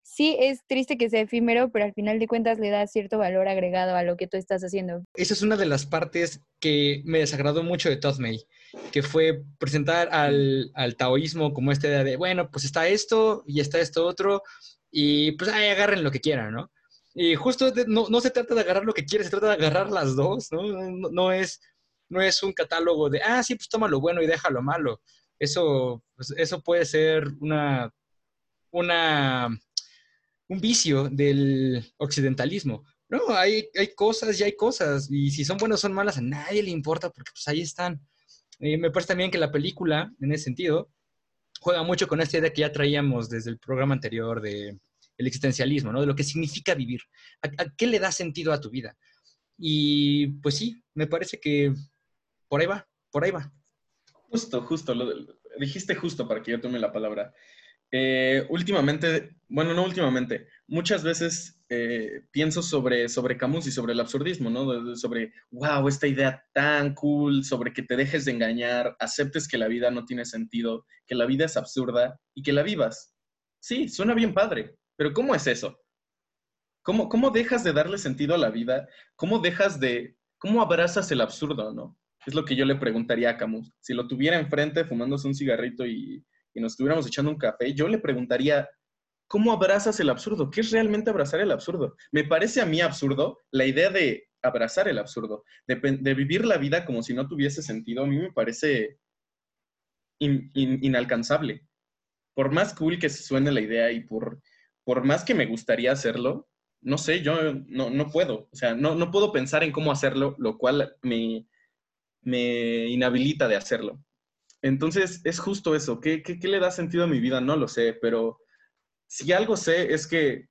sí es triste que sea efímero, pero al final de cuentas le da cierto valor agregado a lo que tú estás haciendo.
Esa es una de las partes que me desagradó mucho de Todd May, que fue presentar al, al taoísmo como esta idea de, bueno, pues está esto y está esto otro, y pues ahí agarren lo que quieran, ¿no? Y justo de, no, no, se trata de agarrar lo que quieres, se trata de agarrar las dos, ¿no? No, no, es, no es un catálogo de, ah, sí, pues toma lo bueno y deja lo malo. Eso, pues, eso puede ser una, una un vicio del occidentalismo. No, hay, hay cosas y hay cosas, y si son buenas o son malas, a nadie le importa porque pues ahí están. Eh, me parece también que la película, en ese sentido, juega mucho con esta idea que ya traíamos desde el programa anterior de el existencialismo, ¿no? De lo que significa vivir. ¿A, qué le da sentido a tu vida? Y pues sí, me parece que por ahí va, por ahí va.
Justo, justo, dijiste justo para que yo tome la palabra. Eh, últimamente, bueno, no últimamente, muchas veces eh, pienso sobre, sobre Camus y sobre el absurdismo, ¿no? Sobre, wow, esta idea tan cool, sobre que te dejes de engañar, aceptes que la vida no tiene sentido, que la vida es absurda y que la vivas. Sí, suena bien padre, pero ¿cómo es eso? ¿Cómo, cómo dejas de darle sentido a la vida? ¿Cómo dejas de, cómo abrazas el absurdo, no? Es lo que yo le preguntaría a Camus. Si lo tuviera enfrente fumándose un cigarrito y, y nos estuviéramos echando un café, yo le preguntaría, ¿cómo abrazas el absurdo? ¿Qué es realmente abrazar el absurdo? Me parece a mí absurdo la idea de abrazar el absurdo, de, vivir la vida como si no tuviese sentido, a mí me parece in- in- inalcanzable. Por más cool que se suene la idea y por, por más que me gustaría hacerlo, no sé, yo no, no puedo. O sea, no, no puedo pensar en cómo hacerlo, lo cual me, me inhabilita de hacerlo. Entonces, es justo eso. ¿Qué, qué, qué le da sentido a mi vida? No lo sé, pero si algo sé es que,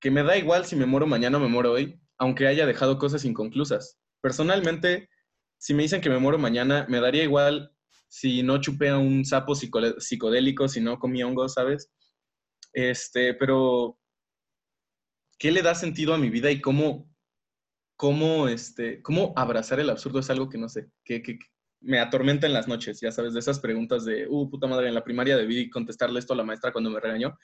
que me da igual si me muero mañana o me muero hoy, aunque haya dejado cosas inconclusas. Personalmente, si me dicen que me muero mañana, me daría igual si no chupé a un sapo psico- psicodélico, si no comí hongos, ¿sabes? Este, pero ¿qué le da sentido a mi vida y cómo, cómo, este, cómo abrazar el absurdo es algo que no sé, que- que me atormenta en las noches, ya sabes, de esas preguntas de, uh, puta madre, en la primaria debí contestarle esto a la maestra cuando me regañó.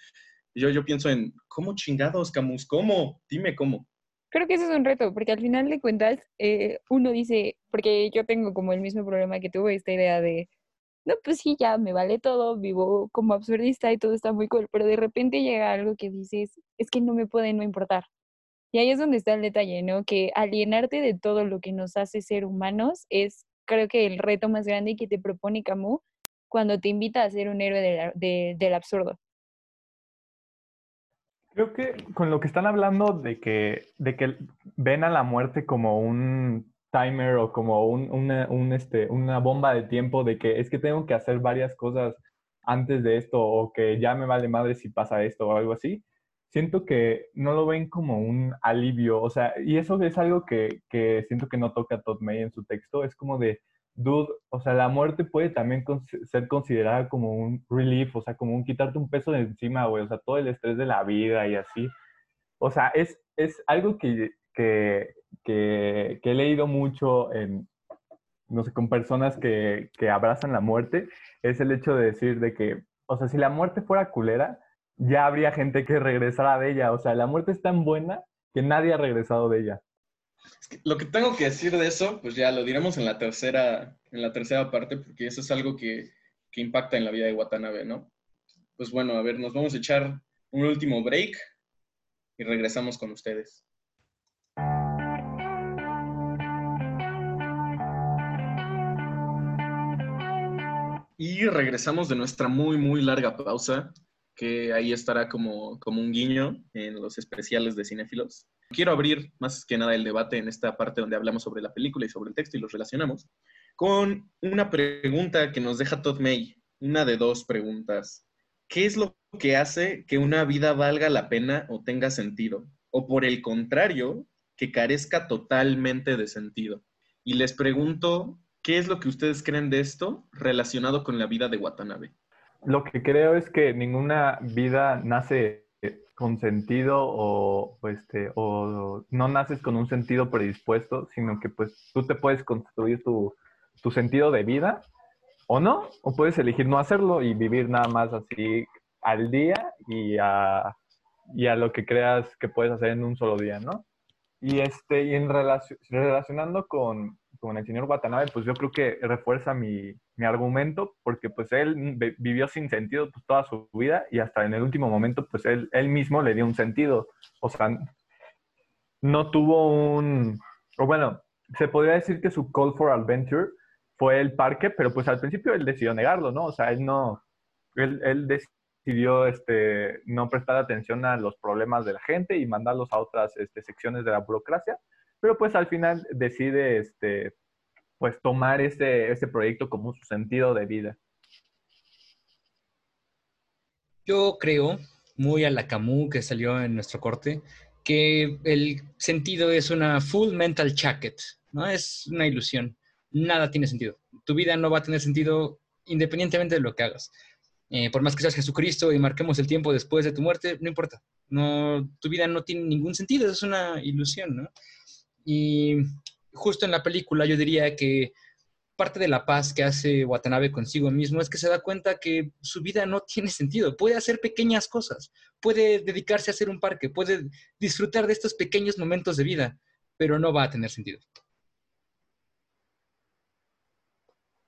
Yo, yo pienso en, ¿cómo chingados, Camus? ¿Cómo? Dime cómo.
Creo que ese es un reto, porque al final de cuentas eh, uno dice, porque yo tengo como el mismo problema que tuve, esta idea de, no, pues sí, ya me vale todo, vivo como absurdista y todo está muy cool, pero de repente llega algo que dices, es que no me puede no importar. Y ahí es donde está el detalle, ¿no? Que alienarte de todo lo que nos hace ser humanos es, creo que, el reto más grande que te propone Camus cuando te invita a ser un héroe del- de- del absurdo.
Creo que con lo que están hablando de que, de que ven a la muerte como un timer o como un, una, un, este, una bomba de tiempo de que es que tengo que hacer varias cosas antes de esto o que ya me vale madre si pasa esto o algo así, siento que no lo ven como un alivio, o sea, y eso es algo que, que siento que no toca Todd May en su texto, es como de, dude, o sea, la muerte puede también cons- ser considerada como un relief, o sea, como un quitarte un peso de encima, güey, o sea, todo el estrés de la vida y así. O sea, es, es algo que, que, que, que he leído mucho en, no sé, con personas que, que abrazan la muerte, es el hecho de decir de que, o sea, si la muerte fuera culera, ya habría gente que regresara de ella. O sea, la muerte es tan buena que nadie ha regresado de ella.
Lo que tengo que decir de eso, pues ya lo diremos en la tercera, en la tercera parte, porque eso es algo que, que impacta en la vida de Watanabe, ¿no? Pues bueno, a ver, nos vamos a echar un último break y regresamos con ustedes. Y regresamos de nuestra muy, muy larga pausa, que ahí estará como, como un guiño en los especiales de cinéfilos. Quiero abrir más que nada el debate en esta parte donde hablamos sobre la película y sobre el texto y los relacionamos, con una pregunta que nos deja Todd May, una de dos preguntas. ¿Qué es lo que hace que una vida valga la pena o tenga sentido? O por el contrario, que carezca totalmente de sentido. Y les pregunto, ¿qué es lo que ustedes creen de esto relacionado con la vida de Watanabe?
Lo que creo es que ninguna vida nace con sentido o, este, o no naces con un sentido predispuesto, sino que pues tú te puedes construir tu, tu sentido de vida o no, o puedes elegir no hacerlo y vivir nada más así al día y a, y a lo que creas que puedes hacer en un solo día, ¿no? Y, este, y en relacio- relacionando con, con el señor Watanabe, pues yo creo que refuerza mi, mi argumento, porque pues él vi- vivió sin sentido pues, toda su vida y hasta en el último momento, pues él, él mismo le dio un sentido. O sea, no tuvo un, o bueno, se podría decir que su call for adventure fue el parque, pero pues al principio él decidió negarlo, ¿no? O sea, él no, él, él decidió este, no prestar atención a los problemas de la gente y mandarlos a otras este, secciones de la burocracia, pero pues al final decide este, pues tomar ese, proyecto como su sentido de vida.
Yo creo, muy a la Camus que salió en nuestro corte, que el sentido es una full mental jacket, ¿no? Es una ilusión. Nada tiene sentido. Tu vida no va a tener sentido independientemente de lo que hagas. Eh, por más que seas Jesucristo y marquemos el tiempo después de tu muerte, no importa. No, tu vida no tiene ningún sentido, es una ilusión, ¿no? Y justo en la película yo diría que parte de la paz que hace Watanabe consigo mismo es que se da cuenta que su vida no tiene sentido. Puede hacer pequeñas cosas, puede dedicarse a hacer un parque, puede disfrutar de estos pequeños momentos de vida, pero no va a tener sentido.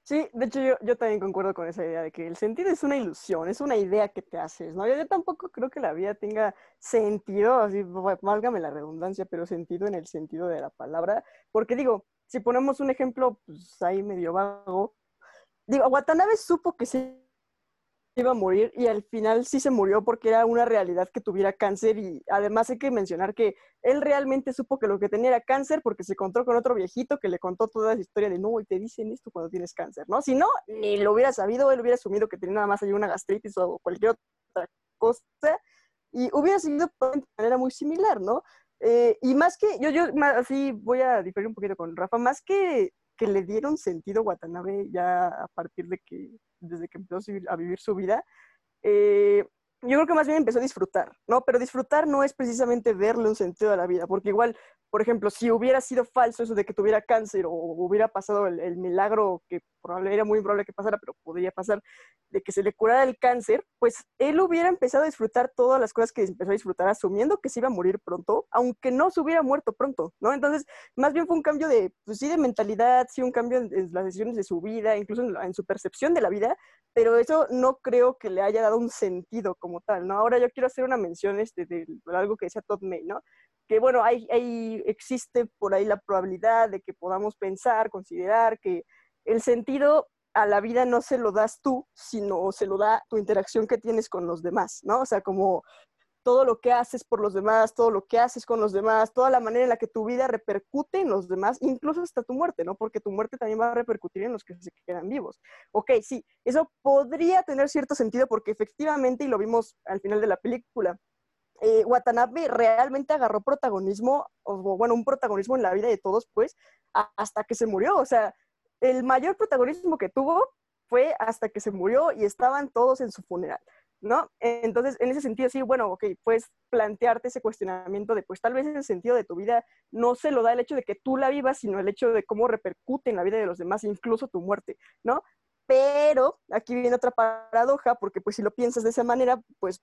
Sí, de hecho yo, yo también concuerdo con esa idea de que el sentido es una ilusión, es una idea que te haces, ¿no? Yo, tampoco creo que la vida tenga sentido, así, válgame la redundancia, pero sentido en el sentido de la palabra, porque digo, si ponemos un ejemplo, pues ahí medio vago, digo, Watanabe supo que se iba a morir y al final sí se murió porque era una realidad que tuviera cáncer y además hay que mencionar que él realmente supo que lo que tenía era cáncer porque se encontró con otro viejito que le contó toda esa historia de no, y te dicen esto cuando tienes cáncer, ¿no? Si no, ni lo hubiera sabido, él hubiera asumido que tenía nada más ahí una gastritis o cualquier otra cosa y hubiera seguido de manera muy similar, ¿no? Eh, y más que, yo, yo así voy a diferir un poquito con Rafa, más que que le dieron sentido a Watanabe ya a partir de que, desde que empezó a vivir su vida, eh, yo creo que más bien empezó a disfrutar, ¿no? Pero disfrutar no es precisamente verle un sentido a la vida, porque igual, por ejemplo, si hubiera sido falso eso de que tuviera cáncer o hubiera pasado el, milagro que probablemente era muy improbable que pasara, pero podría pasar, de que se le curara el cáncer, pues él hubiera empezado a disfrutar todas las cosas que empezó a disfrutar, asumiendo que se iba a morir pronto, aunque no se hubiera muerto pronto, ¿no? Entonces, más bien fue un cambio de, pues sí, de mentalidad, sí, un cambio en, las decisiones de su vida, incluso en, su percepción de la vida, pero eso no creo que le haya dado un sentido como tal, ¿no? Ahora yo quiero hacer una mención este, de, algo que decía Todd May, ¿no? Que bueno, hay, hay, existe por ahí la probabilidad de que podamos pensar, considerar que el sentido a la vida no se lo das tú, sino se lo da tu interacción que tienes con los demás, ¿no? O sea, como todo lo que haces por los demás, todo lo que haces con los demás, toda la manera en la que tu vida repercute en los demás, incluso hasta tu muerte, ¿no? Porque tu muerte también va a repercutir en los que se quedan vivos. Ok, sí, eso podría tener cierto sentido porque efectivamente, y lo vimos al final de la película, eh, Watanabe realmente agarró protagonismo, o bueno, un protagonismo en la vida de todos, pues, hasta que se murió. O sea, el mayor protagonismo que tuvo fue hasta que se murió y estaban todos en su funeral, ¿no? Entonces, en ese sentido, sí, bueno, ok, puedes plantearte ese cuestionamiento de, pues tal vez el sentido de tu vida no se lo da el hecho de que tú la vivas, sino el hecho de cómo repercute en la vida de los demás, incluso tu muerte, ¿no? Pero aquí viene otra paradoja, porque pues si lo piensas de esa manera, pues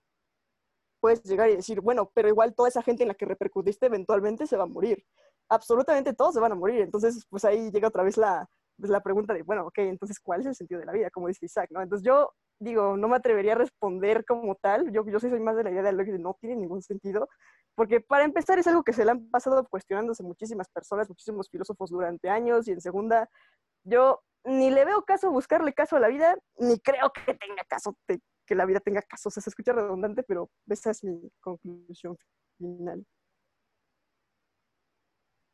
puedes llegar y decir, bueno, pero igual toda esa gente en la que repercutiste eventualmente se va a morir. Absolutamente todos se van a morir. Entonces, pues ahí llega otra vez la, pues, la pregunta de, bueno, ok, entonces, ¿cuál es el sentido de la vida? Como dice Isaac, ¿no? Entonces yo digo, no me atrevería a responder como tal. Yo, yo soy más de la idea de lo que no tiene ningún sentido, porque para empezar es algo que se le han pasado cuestionándose muchísimas personas, muchísimos filósofos durante años, y en segunda, yo ni le veo caso buscarle caso a la vida, ni creo que tenga caso, que la vida tenga caso. O sea, se escucha redundante, pero esa es mi conclusión final.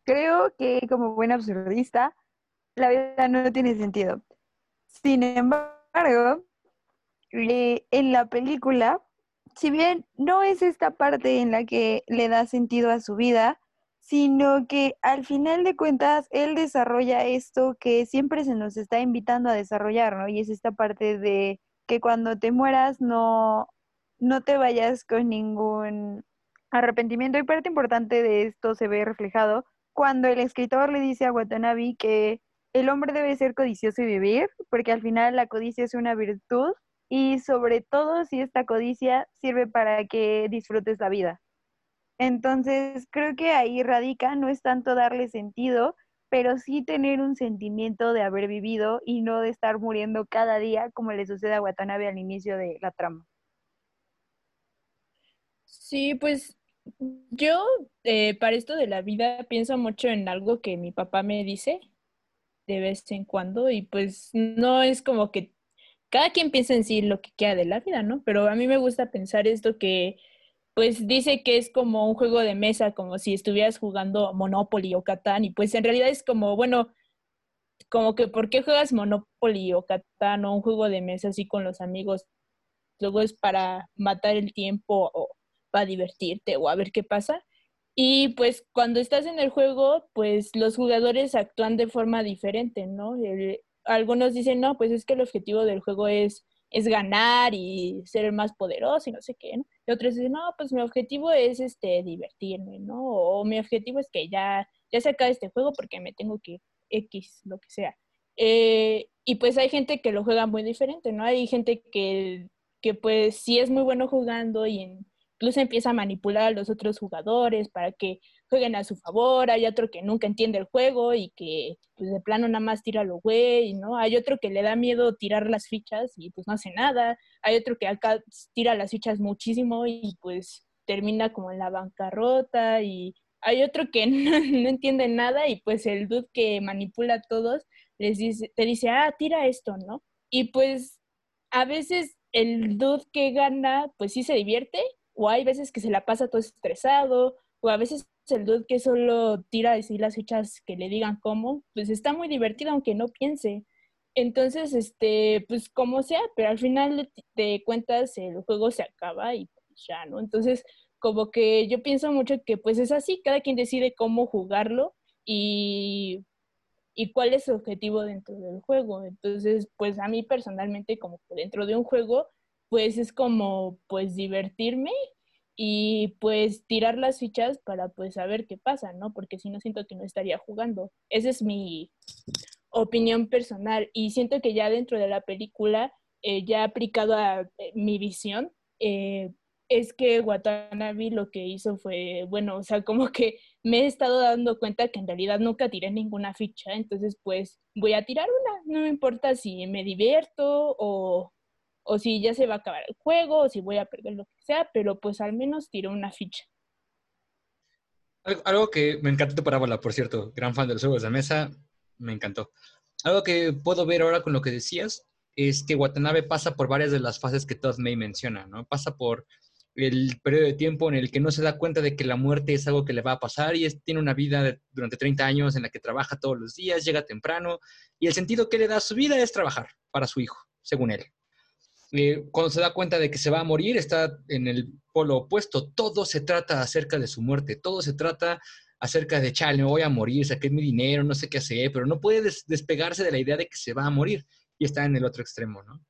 Creo que como buen absurdista, la vida no tiene sentido. Sin embargo, en la película, si bien no es esta parte en la que le da sentido a su vida, sino que al final de cuentas él desarrolla esto que siempre se nos está invitando a desarrollar, ¿no? Y es esta parte de que cuando te mueras no, no te vayas con ningún arrepentimiento. Y parte importante de esto se ve reflejado cuando el escritor le dice a Watanabe que el hombre debe ser codicioso y vivir, porque al final la codicia es una virtud y sobre todo si esta codicia sirve para que disfrutes la vida. Entonces, creo que ahí radica, no es tanto darle sentido, pero sí tener un sentimiento de haber vivido y no de estar muriendo cada día como le sucede a Watanabe al inicio de la trama.
Sí, pues yo eh, para esto de la vida pienso mucho en algo que mi papá me dice de vez en cuando y pues no es como que cada quien piensa en sí lo que queda de la vida, ¿no? Pero a mí me gusta pensar esto que pues dice que es como un juego de mesa, como si estuvieras jugando Monopoly o Catán y pues en realidad es como, bueno, como que ¿por qué juegas Monopoly o Catán o un juego de mesa así con los amigos? Luego es para matar el tiempo o para divertirte o a ver qué pasa. Y pues cuando estás en el juego, pues los jugadores actúan de forma diferente, ¿no? algunos dicen, no, pues es que el objetivo del juego es es ganar y ser el más poderoso y no sé qué, ¿no? Y otros dicen, no, pues mi objetivo es este, divertirme, ¿no? O mi objetivo es que ya, ya se acabe este juego porque me tengo que X, lo que sea. Eh, y pues hay gente que lo juega muy diferente, ¿no? Hay gente que, que pues sí es muy bueno jugando y incluso empieza a manipular a los otros jugadores para que jueguen a su favor, hay otro que nunca entiende el juego y que pues de plano nada más tira lo güey, ¿no? Hay otro que le da miedo tirar las fichas y pues no hace nada, hay otro que acá tira las fichas muchísimo y pues termina como en la bancarrota y hay otro que no, entiende nada y pues el dude que manipula a todos les dice, te dice, ah, tira esto, ¿no? Y pues a veces el dude que gana pues sí se divierte o hay veces que se la pasa todo estresado o a veces el dude que solo tira así las fichas que le digan cómo, pues está muy divertido aunque no piense. Entonces, este, pues como sea, pero al final de cuentas el juego se acaba y pues ya, ¿no? Entonces, como que yo pienso mucho que pues es así, cada quien decide cómo jugarlo y, y cuál es su objetivo dentro del juego. Entonces, pues a mí personalmente como dentro de un juego, pues es como pues divertirme y pues tirar las fichas para pues saber qué pasa, ¿no? Porque si no siento que no estaría jugando. Esa es mi opinión personal y siento que ya dentro de la película, eh, ya aplicado a eh, mi visión, eh, es que Watanabe lo que hizo fue, bueno, o sea, como que me he estado dando cuenta que en realidad nunca tiré ninguna ficha, entonces pues voy a tirar una, no me importa si me divierto o o si ya se va a acabar el juego, o si voy a perder lo que sea, pero pues al menos tiro una ficha.
Algo, que me encantó tu parábola, por cierto, gran fan de los juegos de mesa, me encantó. Algo que puedo ver ahora con lo que decías es que Watanabe pasa por varias de las fases que Todd May menciona, ¿no? Pasa por el periodo de tiempo en el que no se da cuenta de que la muerte es algo que le va a pasar y tiene una vida durante 30 años en la que trabaja todos los días, llega temprano y el sentido que le da a su vida es trabajar para su hijo, según él. Eh, cuando se da cuenta de que se va a morir, está en el polo opuesto. Todo se trata acerca de su muerte, todo se trata acerca de, chale, voy a morir, saqué mi dinero, no sé qué hacer, pero no puede despegarse de la idea de que se va a morir y está en el otro extremo, ¿no?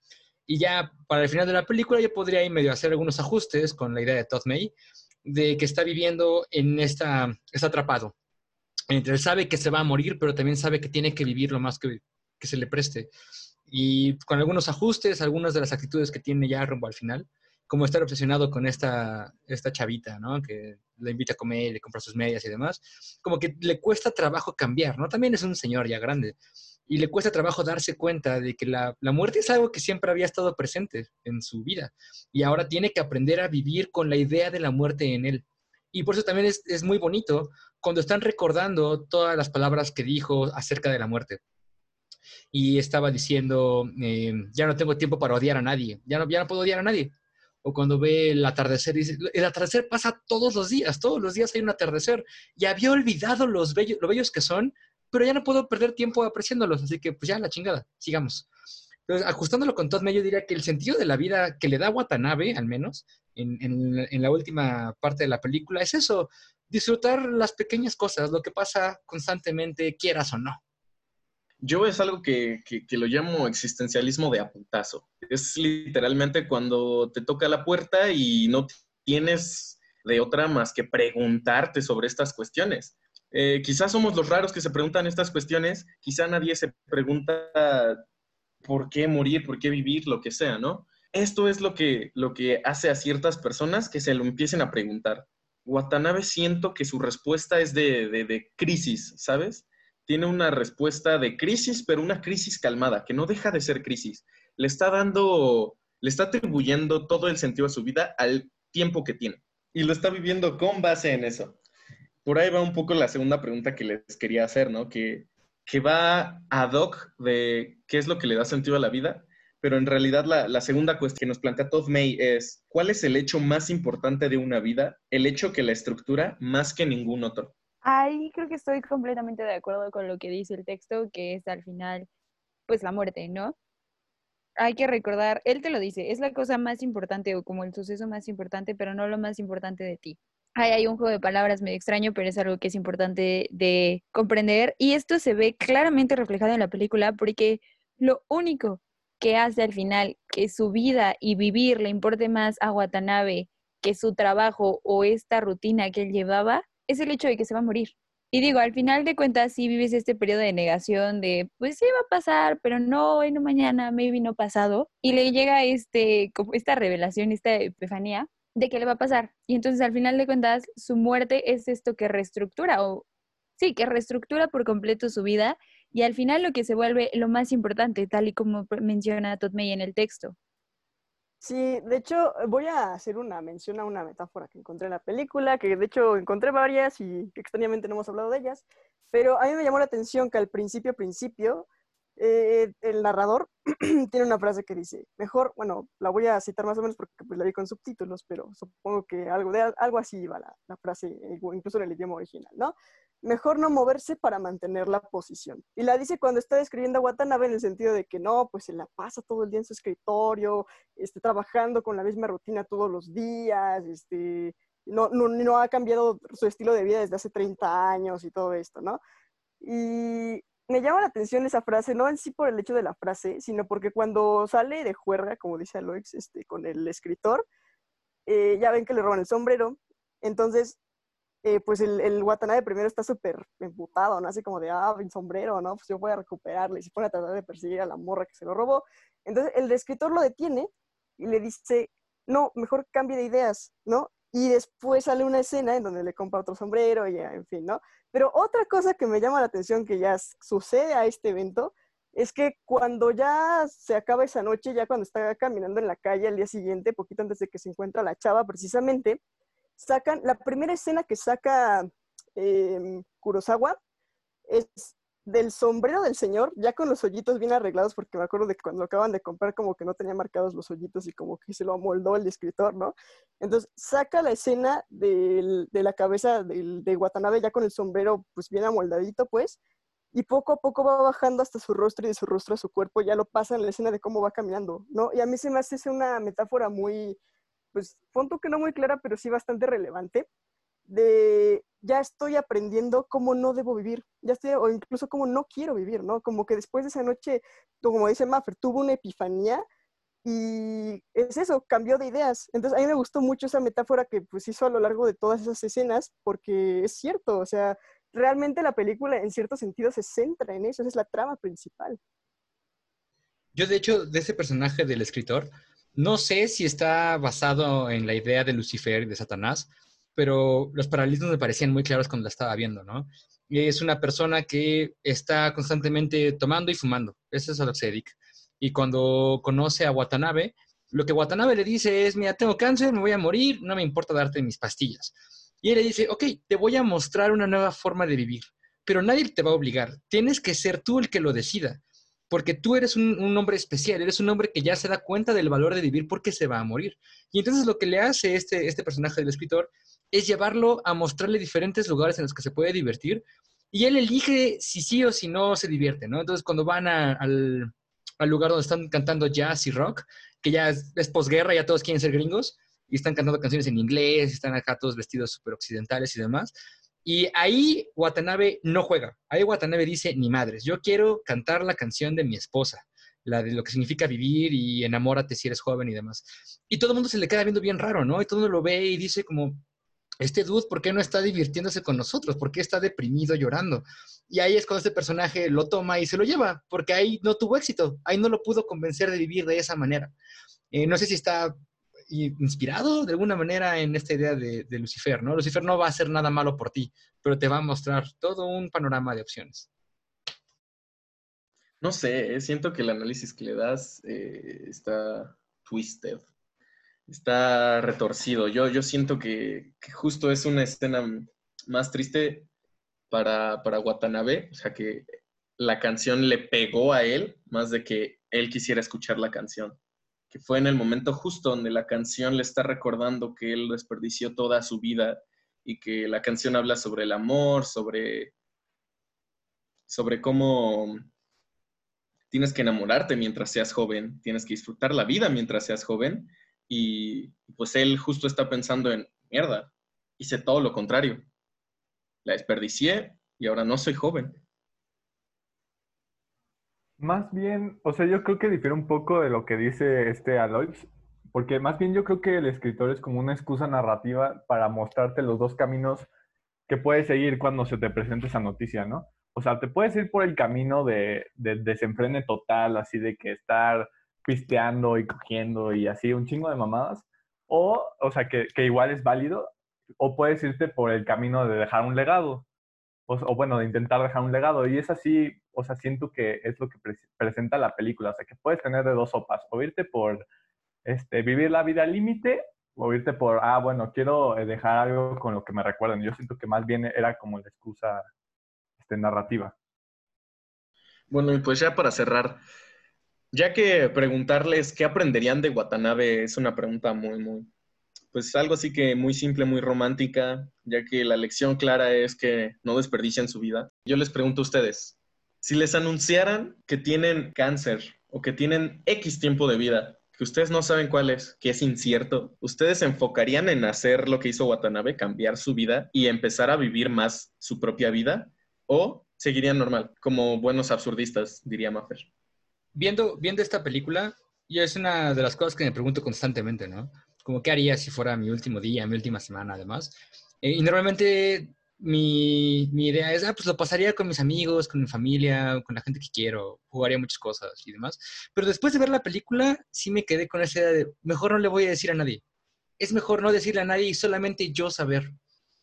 Y ya para el final de la película yo podría ir medio hacer algunos ajustes con la idea de Todd May, de que está viviendo en esta, está atrapado. Entre él sabe que se va a morir, pero también sabe que tiene que vivir lo más que se le preste y con algunos ajustes, algunas de las actitudes que tiene ya rumbo al final, como estar obsesionado con esta, esta chavita, ¿no? Que le invita a comer, le compra sus medias y demás, como que le cuesta trabajo cambiar, ¿no? También es un señor ya grande y le cuesta trabajo darse cuenta de que la, la, muerte es algo que siempre había estado presente en su vida y ahora tiene que aprender a vivir con la idea de la muerte en él. Y por eso también es, es muy bonito cuando están recordando todas las palabras que dijo acerca de la muerte y estaba diciendo, eh, ya no tengo tiempo para odiar a nadie, ya no, ya no puedo odiar a nadie. O cuando ve el atardecer, dice, el atardecer pasa todos los días, todos los días hay un atardecer. Y había olvidado los bellos, lo bellos que son, pero ya no puedo perder tiempo apreciándolos, así que pues ya la chingada, sigamos. Entonces, ajustándolo con Todd yo diría que el sentido de la vida que le da Watanabe, al menos, en, en, en, la última parte de la película, es eso, disfrutar las pequeñas cosas, lo que pasa constantemente, quieras o no.
Yo es algo que, lo llamo existencialismo de apuntazo. Es literalmente cuando te toca la puerta y no tienes de otra más que preguntarte sobre estas cuestiones. Eh, quizás somos los raros que se preguntan estas cuestiones, quizá nadie se pregunta por qué morir, por qué vivir, lo que sea, ¿no? Esto es lo que, lo que hace a ciertas personas que se lo empiecen a preguntar. Watanabe siento que su respuesta es de, de crisis, ¿sabes? Tiene una respuesta de crisis, pero una crisis calmada, que no deja de ser crisis. Le está dando, le está atribuyendo todo el sentido a su vida al tiempo que tiene. Y lo está viviendo con base en eso. Por ahí va un poco la segunda pregunta que les quería hacer, ¿no? Que, que va ad hoc de qué es lo que le da sentido a la vida, pero en realidad la, la, segunda cuestión que nos plantea Todd May es, ¿cuál es el hecho más importante de una vida? El hecho que la estructura más que ningún otro.
Ahí creo que estoy completamente de acuerdo con lo que dice el texto, que es al final, pues la muerte, ¿no? Hay que recordar, él te lo dice, es la cosa más importante o como el suceso más importante, pero no lo más importante de ti. Ahí hay un juego de palabras medio extraño, pero es algo que es importante de comprender. Y esto se ve claramente reflejado en la película porque lo único que hace al final que su vida y vivir le importe más a Watanabe que su trabajo o esta rutina que él llevaba, es el hecho de que se va a morir. Y digo, al final de cuentas, sí vives este periodo de negación de, pues sí va a pasar, pero no hoy, no mañana, maybe no pasado. Y le llega este, como esta revelación, esta epifanía de que le va a pasar. Y entonces al final de cuentas, su muerte es esto que reestructura, o sí, que reestructura por completo su vida. Y al final lo que se vuelve lo más importante, tal y como menciona Todd May en el texto.
Sí, de hecho, voy a hacer una mención a una metáfora que encontré en la película, que de hecho encontré varias y extrañamente no hemos hablado de ellas, pero a mí me llamó la atención que al principio, principio, eh, el narrador tiene una frase que dice, mejor, bueno, la voy a citar más o menos porque pues, la vi con subtítulos, pero supongo que algo, de, algo así iba la, la frase, incluso en el idioma original, ¿no? Mejor no moverse para mantener la posición. Y la dice cuando está describiendo a Watanabe en el sentido de que no, pues se la pasa todo el día en su escritorio, este, trabajando con la misma rutina todos los días, este, no, no, no ha cambiado su estilo de vida desde hace 30 años y todo esto, ¿no? Y me llama la atención esa frase, no en sí por el hecho de la frase, sino porque cuando sale de juerga, como dice Aloix, este, con el escritor, eh, ya ven que le roban el sombrero, entonces eh, pues el, el, Watanabe primero está súper emputado, ¿no? Así como de, ah, mi sombrero, ¿no? Pues yo voy a recuperarle. Y se pone a tratar de perseguir a la morra que se lo robó. Entonces el escritor lo detiene y le dice, no, mejor cambie de ideas, ¿no? Y después sale una escena en donde le compra otro sombrero y en fin, ¿no? Pero otra cosa que me llama la atención que ya sucede a este evento es que cuando ya se acaba esa noche, ya cuando está caminando en la calle al día siguiente, poquito antes de que se encuentra la chava precisamente, sacan, la primera escena que saca em, Kurosawa es del sombrero del señor, ya con los hoyitos bien arreglados, porque me acuerdo de cuando acaban de comprar como que no tenía marcados los hoyitos y como que se lo amoldó el escritor, ¿no? Entonces saca la escena de la cabeza de Watanabe ya con el sombrero pues bien amoldadito, pues, y poco a poco va bajando hasta su rostro y de su rostro a su cuerpo, ya lo pasa en la escena de cómo va caminando, ¿no? Y a mí se me hace una metáfora muy, pues, punto que no muy clara, pero sí bastante relevante, de ya estoy aprendiendo cómo no debo vivir, ya estoy, o incluso cómo no quiero vivir, ¿no? Como que después de esa noche, como dice Maffer, tuvo una epifanía y es eso, cambió de ideas. Entonces a mí me gustó mucho esa metáfora que pues hizo a lo largo de todas esas escenas, porque es cierto, o sea, realmente la película en cierto sentido se centra en eso, es la trama principal.
Yo de hecho, de ese personaje del escritor, no sé si está basado en la idea de Lucifer y de Satanás, pero los paralelismos me parecían muy claros cuando la estaba viendo, ¿no? Es una persona que está constantemente tomando y fumando. Eso es a lo que se dedica. Y cuando conoce a Watanabe, lo que Watanabe le dice es, mira, tengo cáncer, me voy a morir, no me importa darte mis pastillas. Y él le dice, ok, te voy a mostrar una nueva forma de vivir, pero nadie te va a obligar. Tienes que ser tú el que lo decida porque tú eres un, hombre especial, eres un hombre que ya se da cuenta del valor de vivir porque se va a morir. Y entonces lo que le hace este, este personaje del escritor es llevarlo a mostrarle diferentes lugares en los que se puede divertir y él elige si sí o si no se divierte, ¿no? Entonces cuando van al, lugar donde están cantando jazz y rock, que ya es, es posguerra, ya todos quieren ser gringos, y están cantando canciones en inglés, están acá todos vestidos súper occidentales y demás, y ahí Watanabe no juega. Ahí Watanabe dice, ni madres, yo quiero cantar la canción de mi esposa, la de lo que significa vivir y enamórate si eres joven y demás. Y todo el mundo se le queda viendo bien raro, ¿no? Y todo el mundo lo ve y dice como, este dude, ¿por qué no está divirtiéndose con nosotros? ¿Por qué está deprimido llorando? Y ahí es cuando este personaje lo toma y se lo lleva, porque ahí no tuvo éxito, ahí no lo pudo convencer de vivir de esa manera. Eh, no sé si está inspirado de alguna manera en esta idea de, Lucifer, ¿no? Lucifer no va a hacer nada malo por ti, pero te va a mostrar todo un panorama de opciones.
No sé, eh, siento que el análisis que le das eh, está twisted, está retorcido. Yo, yo siento que, justo es una escena más triste para, para Watanabe, o sea que la canción le pegó a él más de que él quisiera escuchar la canción que fue en el momento justo donde la canción le está recordando que él desperdició toda su vida y que la canción habla sobre el amor, sobre, sobre cómo tienes que enamorarte mientras seas joven, tienes que disfrutar la vida mientras seas joven y pues él justo está pensando en, mierda, hice todo lo contrario, la desperdicié y ahora no soy joven.
Más bien, o sea, yo creo que difiere un poco de lo que dice este Alois, porque más bien yo creo que el escritor es como una excusa narrativa para mostrarte los dos caminos que puedes seguir cuando se te presente esa noticia, ¿no? O sea, te puedes ir por el camino de, de desenfrene total, así de que estar pisteando y cogiendo y así, un chingo de mamadas, o, o sea, que, que igual es válido, o puedes irte por el camino de dejar un legado, o, bueno, de intentar dejar un legado, y es así, o sea, siento que es lo que pre presenta la película, o sea, que puedes tener de dos sopas, o irte por este, vivir la vida al límite, o irte por, ah, bueno, quiero eh, dejar algo con lo que me recuerden. Yo siento que más bien era como la excusa este, narrativa.
Bueno, y pues ya para cerrar, ya que preguntarles qué aprenderían de Watanabe es una pregunta muy, muy, pues algo así que muy simple, muy romántica, ya que la lección clara es que no desperdicien su vida. Yo les pregunto a ustedes, si les anunciaran que tienen cáncer o que tienen X tiempo de vida, que ustedes no saben cuál es, que es incierto, ¿ustedes se enfocarían en hacer lo que hizo Watanabe, cambiar su vida y empezar a vivir más su propia vida? ¿O seguirían normal, como buenos absurdistas, diría Maffer?
Viendo, viendo esta película, yo es una de las cosas que me pregunto constantemente, ¿no? Como qué haría si fuera mi último día, mi última semana, además. Eh, y normalmente mi, mi, idea es, ah, pues lo pasaría con mis amigos, con mi familia, con la gente que quiero, jugaría muchas cosas y demás. Pero después de ver la película, sí me quedé con esa idea de, mejor no le voy a decir a nadie. Es mejor no decirle a nadie y solamente yo saber.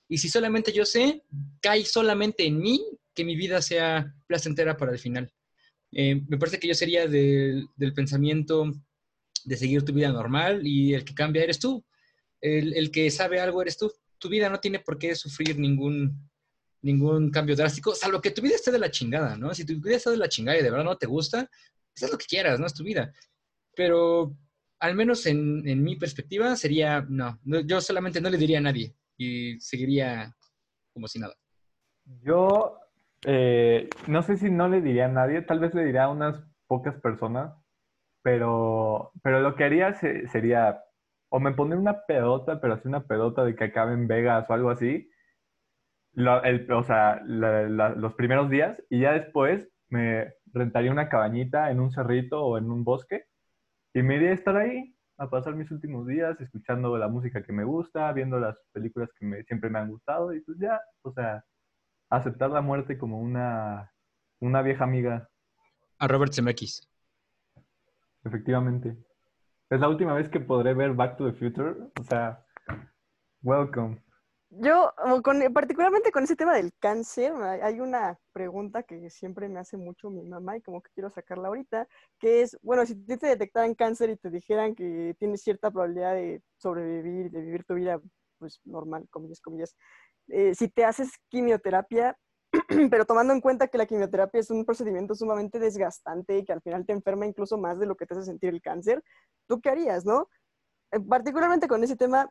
Y si solamente yo sé, cae solamente en mí que mi vida sea placentera para el final. Eh, me parece que yo sería de, del pensamiento de seguir tu vida normal y el que cambia eres tú. El, el que sabe algo eres tú tu vida no tiene por qué sufrir ningún, ningún cambio drástico, salvo que tu vida esté de la chingada, ¿no? Si tu vida está de la chingada y de verdad no te gusta, pues haz lo que quieras, ¿no? Es tu vida. Pero al menos en, en mi perspectiva sería, no, yo solamente no le diría a nadie y seguiría como si nada.
Yo eh, no sé si no le diría a nadie, tal vez le diría a unas pocas personas, pero, pero lo que haría sería o me pondría una pedota, pero así una pedota de que acabe en Vegas o algo así, o sea, los primeros días, y ya después me rentaría una cabañita en un cerrito o en un bosque, y me iría a estar ahí, a pasar mis últimos días escuchando la música que me gusta, viendo las películas que me, siempre me han gustado, y pues ya, o sea, aceptar la muerte como una, una vieja amiga.
A Robert Zemeckis.
Efectivamente. Es la última vez que podré ver Back to the Future. O sea, welcome.
Yo, con, particularmente con ese tema del cáncer, hay una pregunta que siempre me hace mucho mi mamá y como que quiero sacarla ahorita, que es, bueno, si te detectaran cáncer y te dijeran que tienes cierta probabilidad de sobrevivir, de vivir tu vida, pues normal, comillas, comillas, eh, si te haces quimioterapia, pero tomando en cuenta que la quimioterapia es un procedimiento sumamente desgastante y que al final te enferma incluso más de lo que te hace sentir el cáncer, ¿tú qué harías, no? Eh, particularmente con ese tema,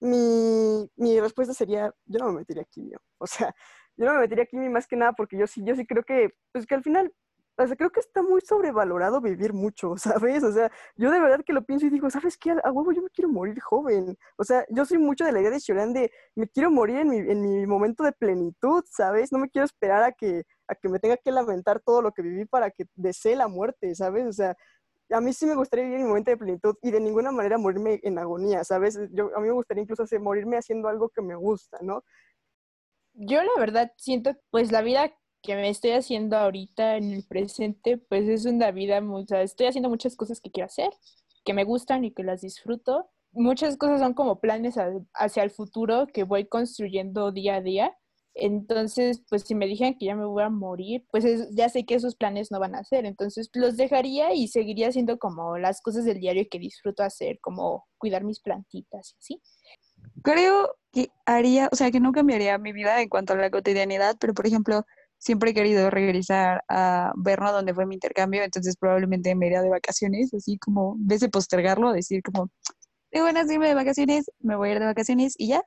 mi, respuesta sería, yo no me metería quimio. O sea, yo no me metería quimio más que nada porque yo sí, yo sí creo que, pues que al final o sea, creo que está muy sobrevalorado vivir mucho, ¿sabes? O sea, yo de verdad que lo pienso y digo, ¿sabes qué? A huevo yo me quiero morir joven. O sea, yo soy mucho de la idea de Shoran de, me quiero morir en mi, en mi momento de plenitud, ¿sabes? No me quiero esperar a que, a que me tenga que lamentar todo lo que viví para que desee la muerte, ¿sabes? O sea, a mí sí me gustaría vivir en mi momento de plenitud y de ninguna manera morirme en agonía, ¿sabes? Yo, a mí me gustaría incluso hacer, morirme haciendo algo que me gusta, ¿no?
Yo la verdad siento, pues la vida que me estoy haciendo ahorita en el presente, pues es una vida, o sea, estoy haciendo muchas cosas que quiero hacer, que me gustan y que las disfruto. Muchas cosas son como planes hacia el futuro que voy construyendo día a día. Entonces, pues si me dijeran que ya me voy a morir, pues ya sé que esos planes no van a hacer. Entonces, los dejaría y seguiría haciendo como las cosas del diario que disfruto hacer, como cuidar mis plantitas y así.
Creo que haría, o sea, que no cambiaría mi vida en cuanto a la cotidianidad, pero por ejemplo, siempre he querido regresar a Berna, donde fue mi intercambio, entonces probablemente me iría de vacaciones, así como, en vez de postergarlo, decir como, de buenas irme de vacaciones, me voy a ir de vacaciones y ya.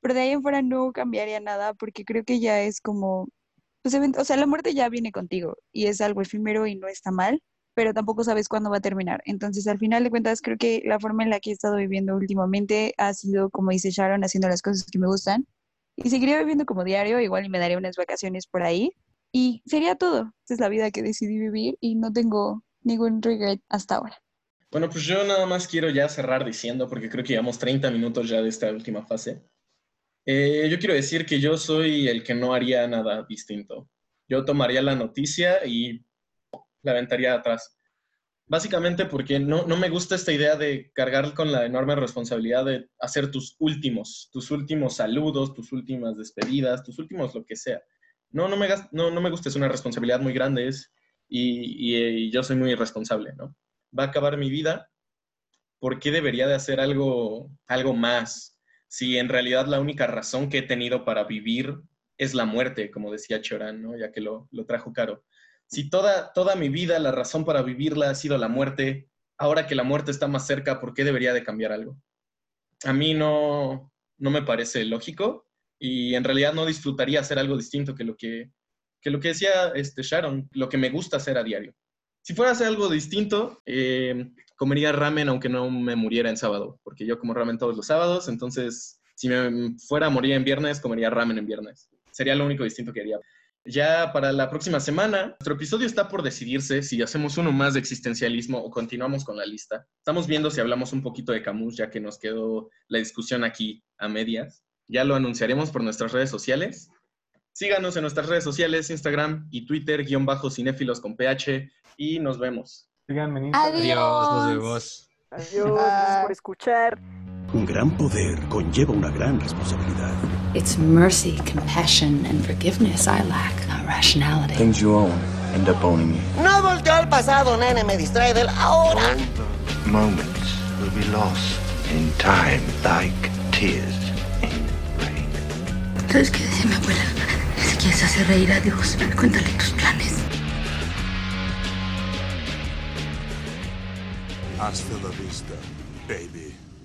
Pero de ahí en fuera no cambiaría nada porque creo que ya es como, pues, o sea, la muerte ya viene contigo y es algo efímero y no está mal, pero tampoco sabes cuándo va a terminar. Entonces, al final de cuentas, creo que la forma en la que he estado viviendo últimamente ha sido, como dice Sharon, haciendo las cosas que me gustan y seguiría viviendo como diario, igual y me daría unas vacaciones por ahí, Y sería todo. Esta es la vida que decidí vivir y no tengo ningún regret hasta ahora.
Bueno, pues yo nada más quiero ya cerrar diciendo, porque creo que llevamos 30 minutos ya de esta última fase. Eh, yo quiero decir que yo soy el que no haría nada distinto. Yo tomaría la noticia y la aventaría atrás. Básicamente porque no, no me gusta esta idea de cargar con la enorme responsabilidad de hacer tus últimos, tus últimos saludos, tus últimas despedidas, tus últimos lo que sea. No, no me, no, no me gusta, es una responsabilidad muy grande es, y, y- y yo soy muy irresponsable, ¿no? Va a acabar mi vida, ¿por qué debería de hacer algo, algo más? Si en realidad la única razón que he tenido para vivir es la muerte, como decía Chorán, ¿no? Ya que lo, lo trajo caro. Si toda, toda mi vida la razón para vivirla ha sido la muerte, ahora que la muerte está más cerca, ¿por qué debería de cambiar algo? A mí no, no me parece lógico y en realidad no disfrutaría hacer algo distinto que lo que, que, lo que decía este Sharon, lo que me gusta hacer a diario. Si fuera a hacer algo distinto, eh, comería ramen aunque no me muriera en sábado, porque yo como ramen todos los sábados, entonces si me fuera a morir en viernes, comería ramen en viernes. Sería lo único distinto que haría. Ya para la próxima semana, nuestro episodio está por decidirse si hacemos uno más de existencialismo o continuamos con la lista. Estamos viendo si hablamos un poquito de Camus, ya que nos quedó la discusión aquí a medias. Ya lo anunciaremos por nuestras redes sociales. Síganos en nuestras redes sociales, Instagram y Twitter, guion bajo cinéfilos con PH, y nos vemos.
Síganme en
Instagram.
Adiós, nos vemos.
Adiós, gracias por escuchar.
Un gran poder conlleva una gran responsabilidad.
It's mercy, compassion, and forgiveness I lack, not rationality.
Things you own end up owning you.
No volteo al pasado, nene, me distrae del ahora.
Moments will be lost in time like tears.
¿Sabes qué decía mi abuela? Si quieres hacer reír a Dios, cuéntale tus planes.
Hasta la vista, baby.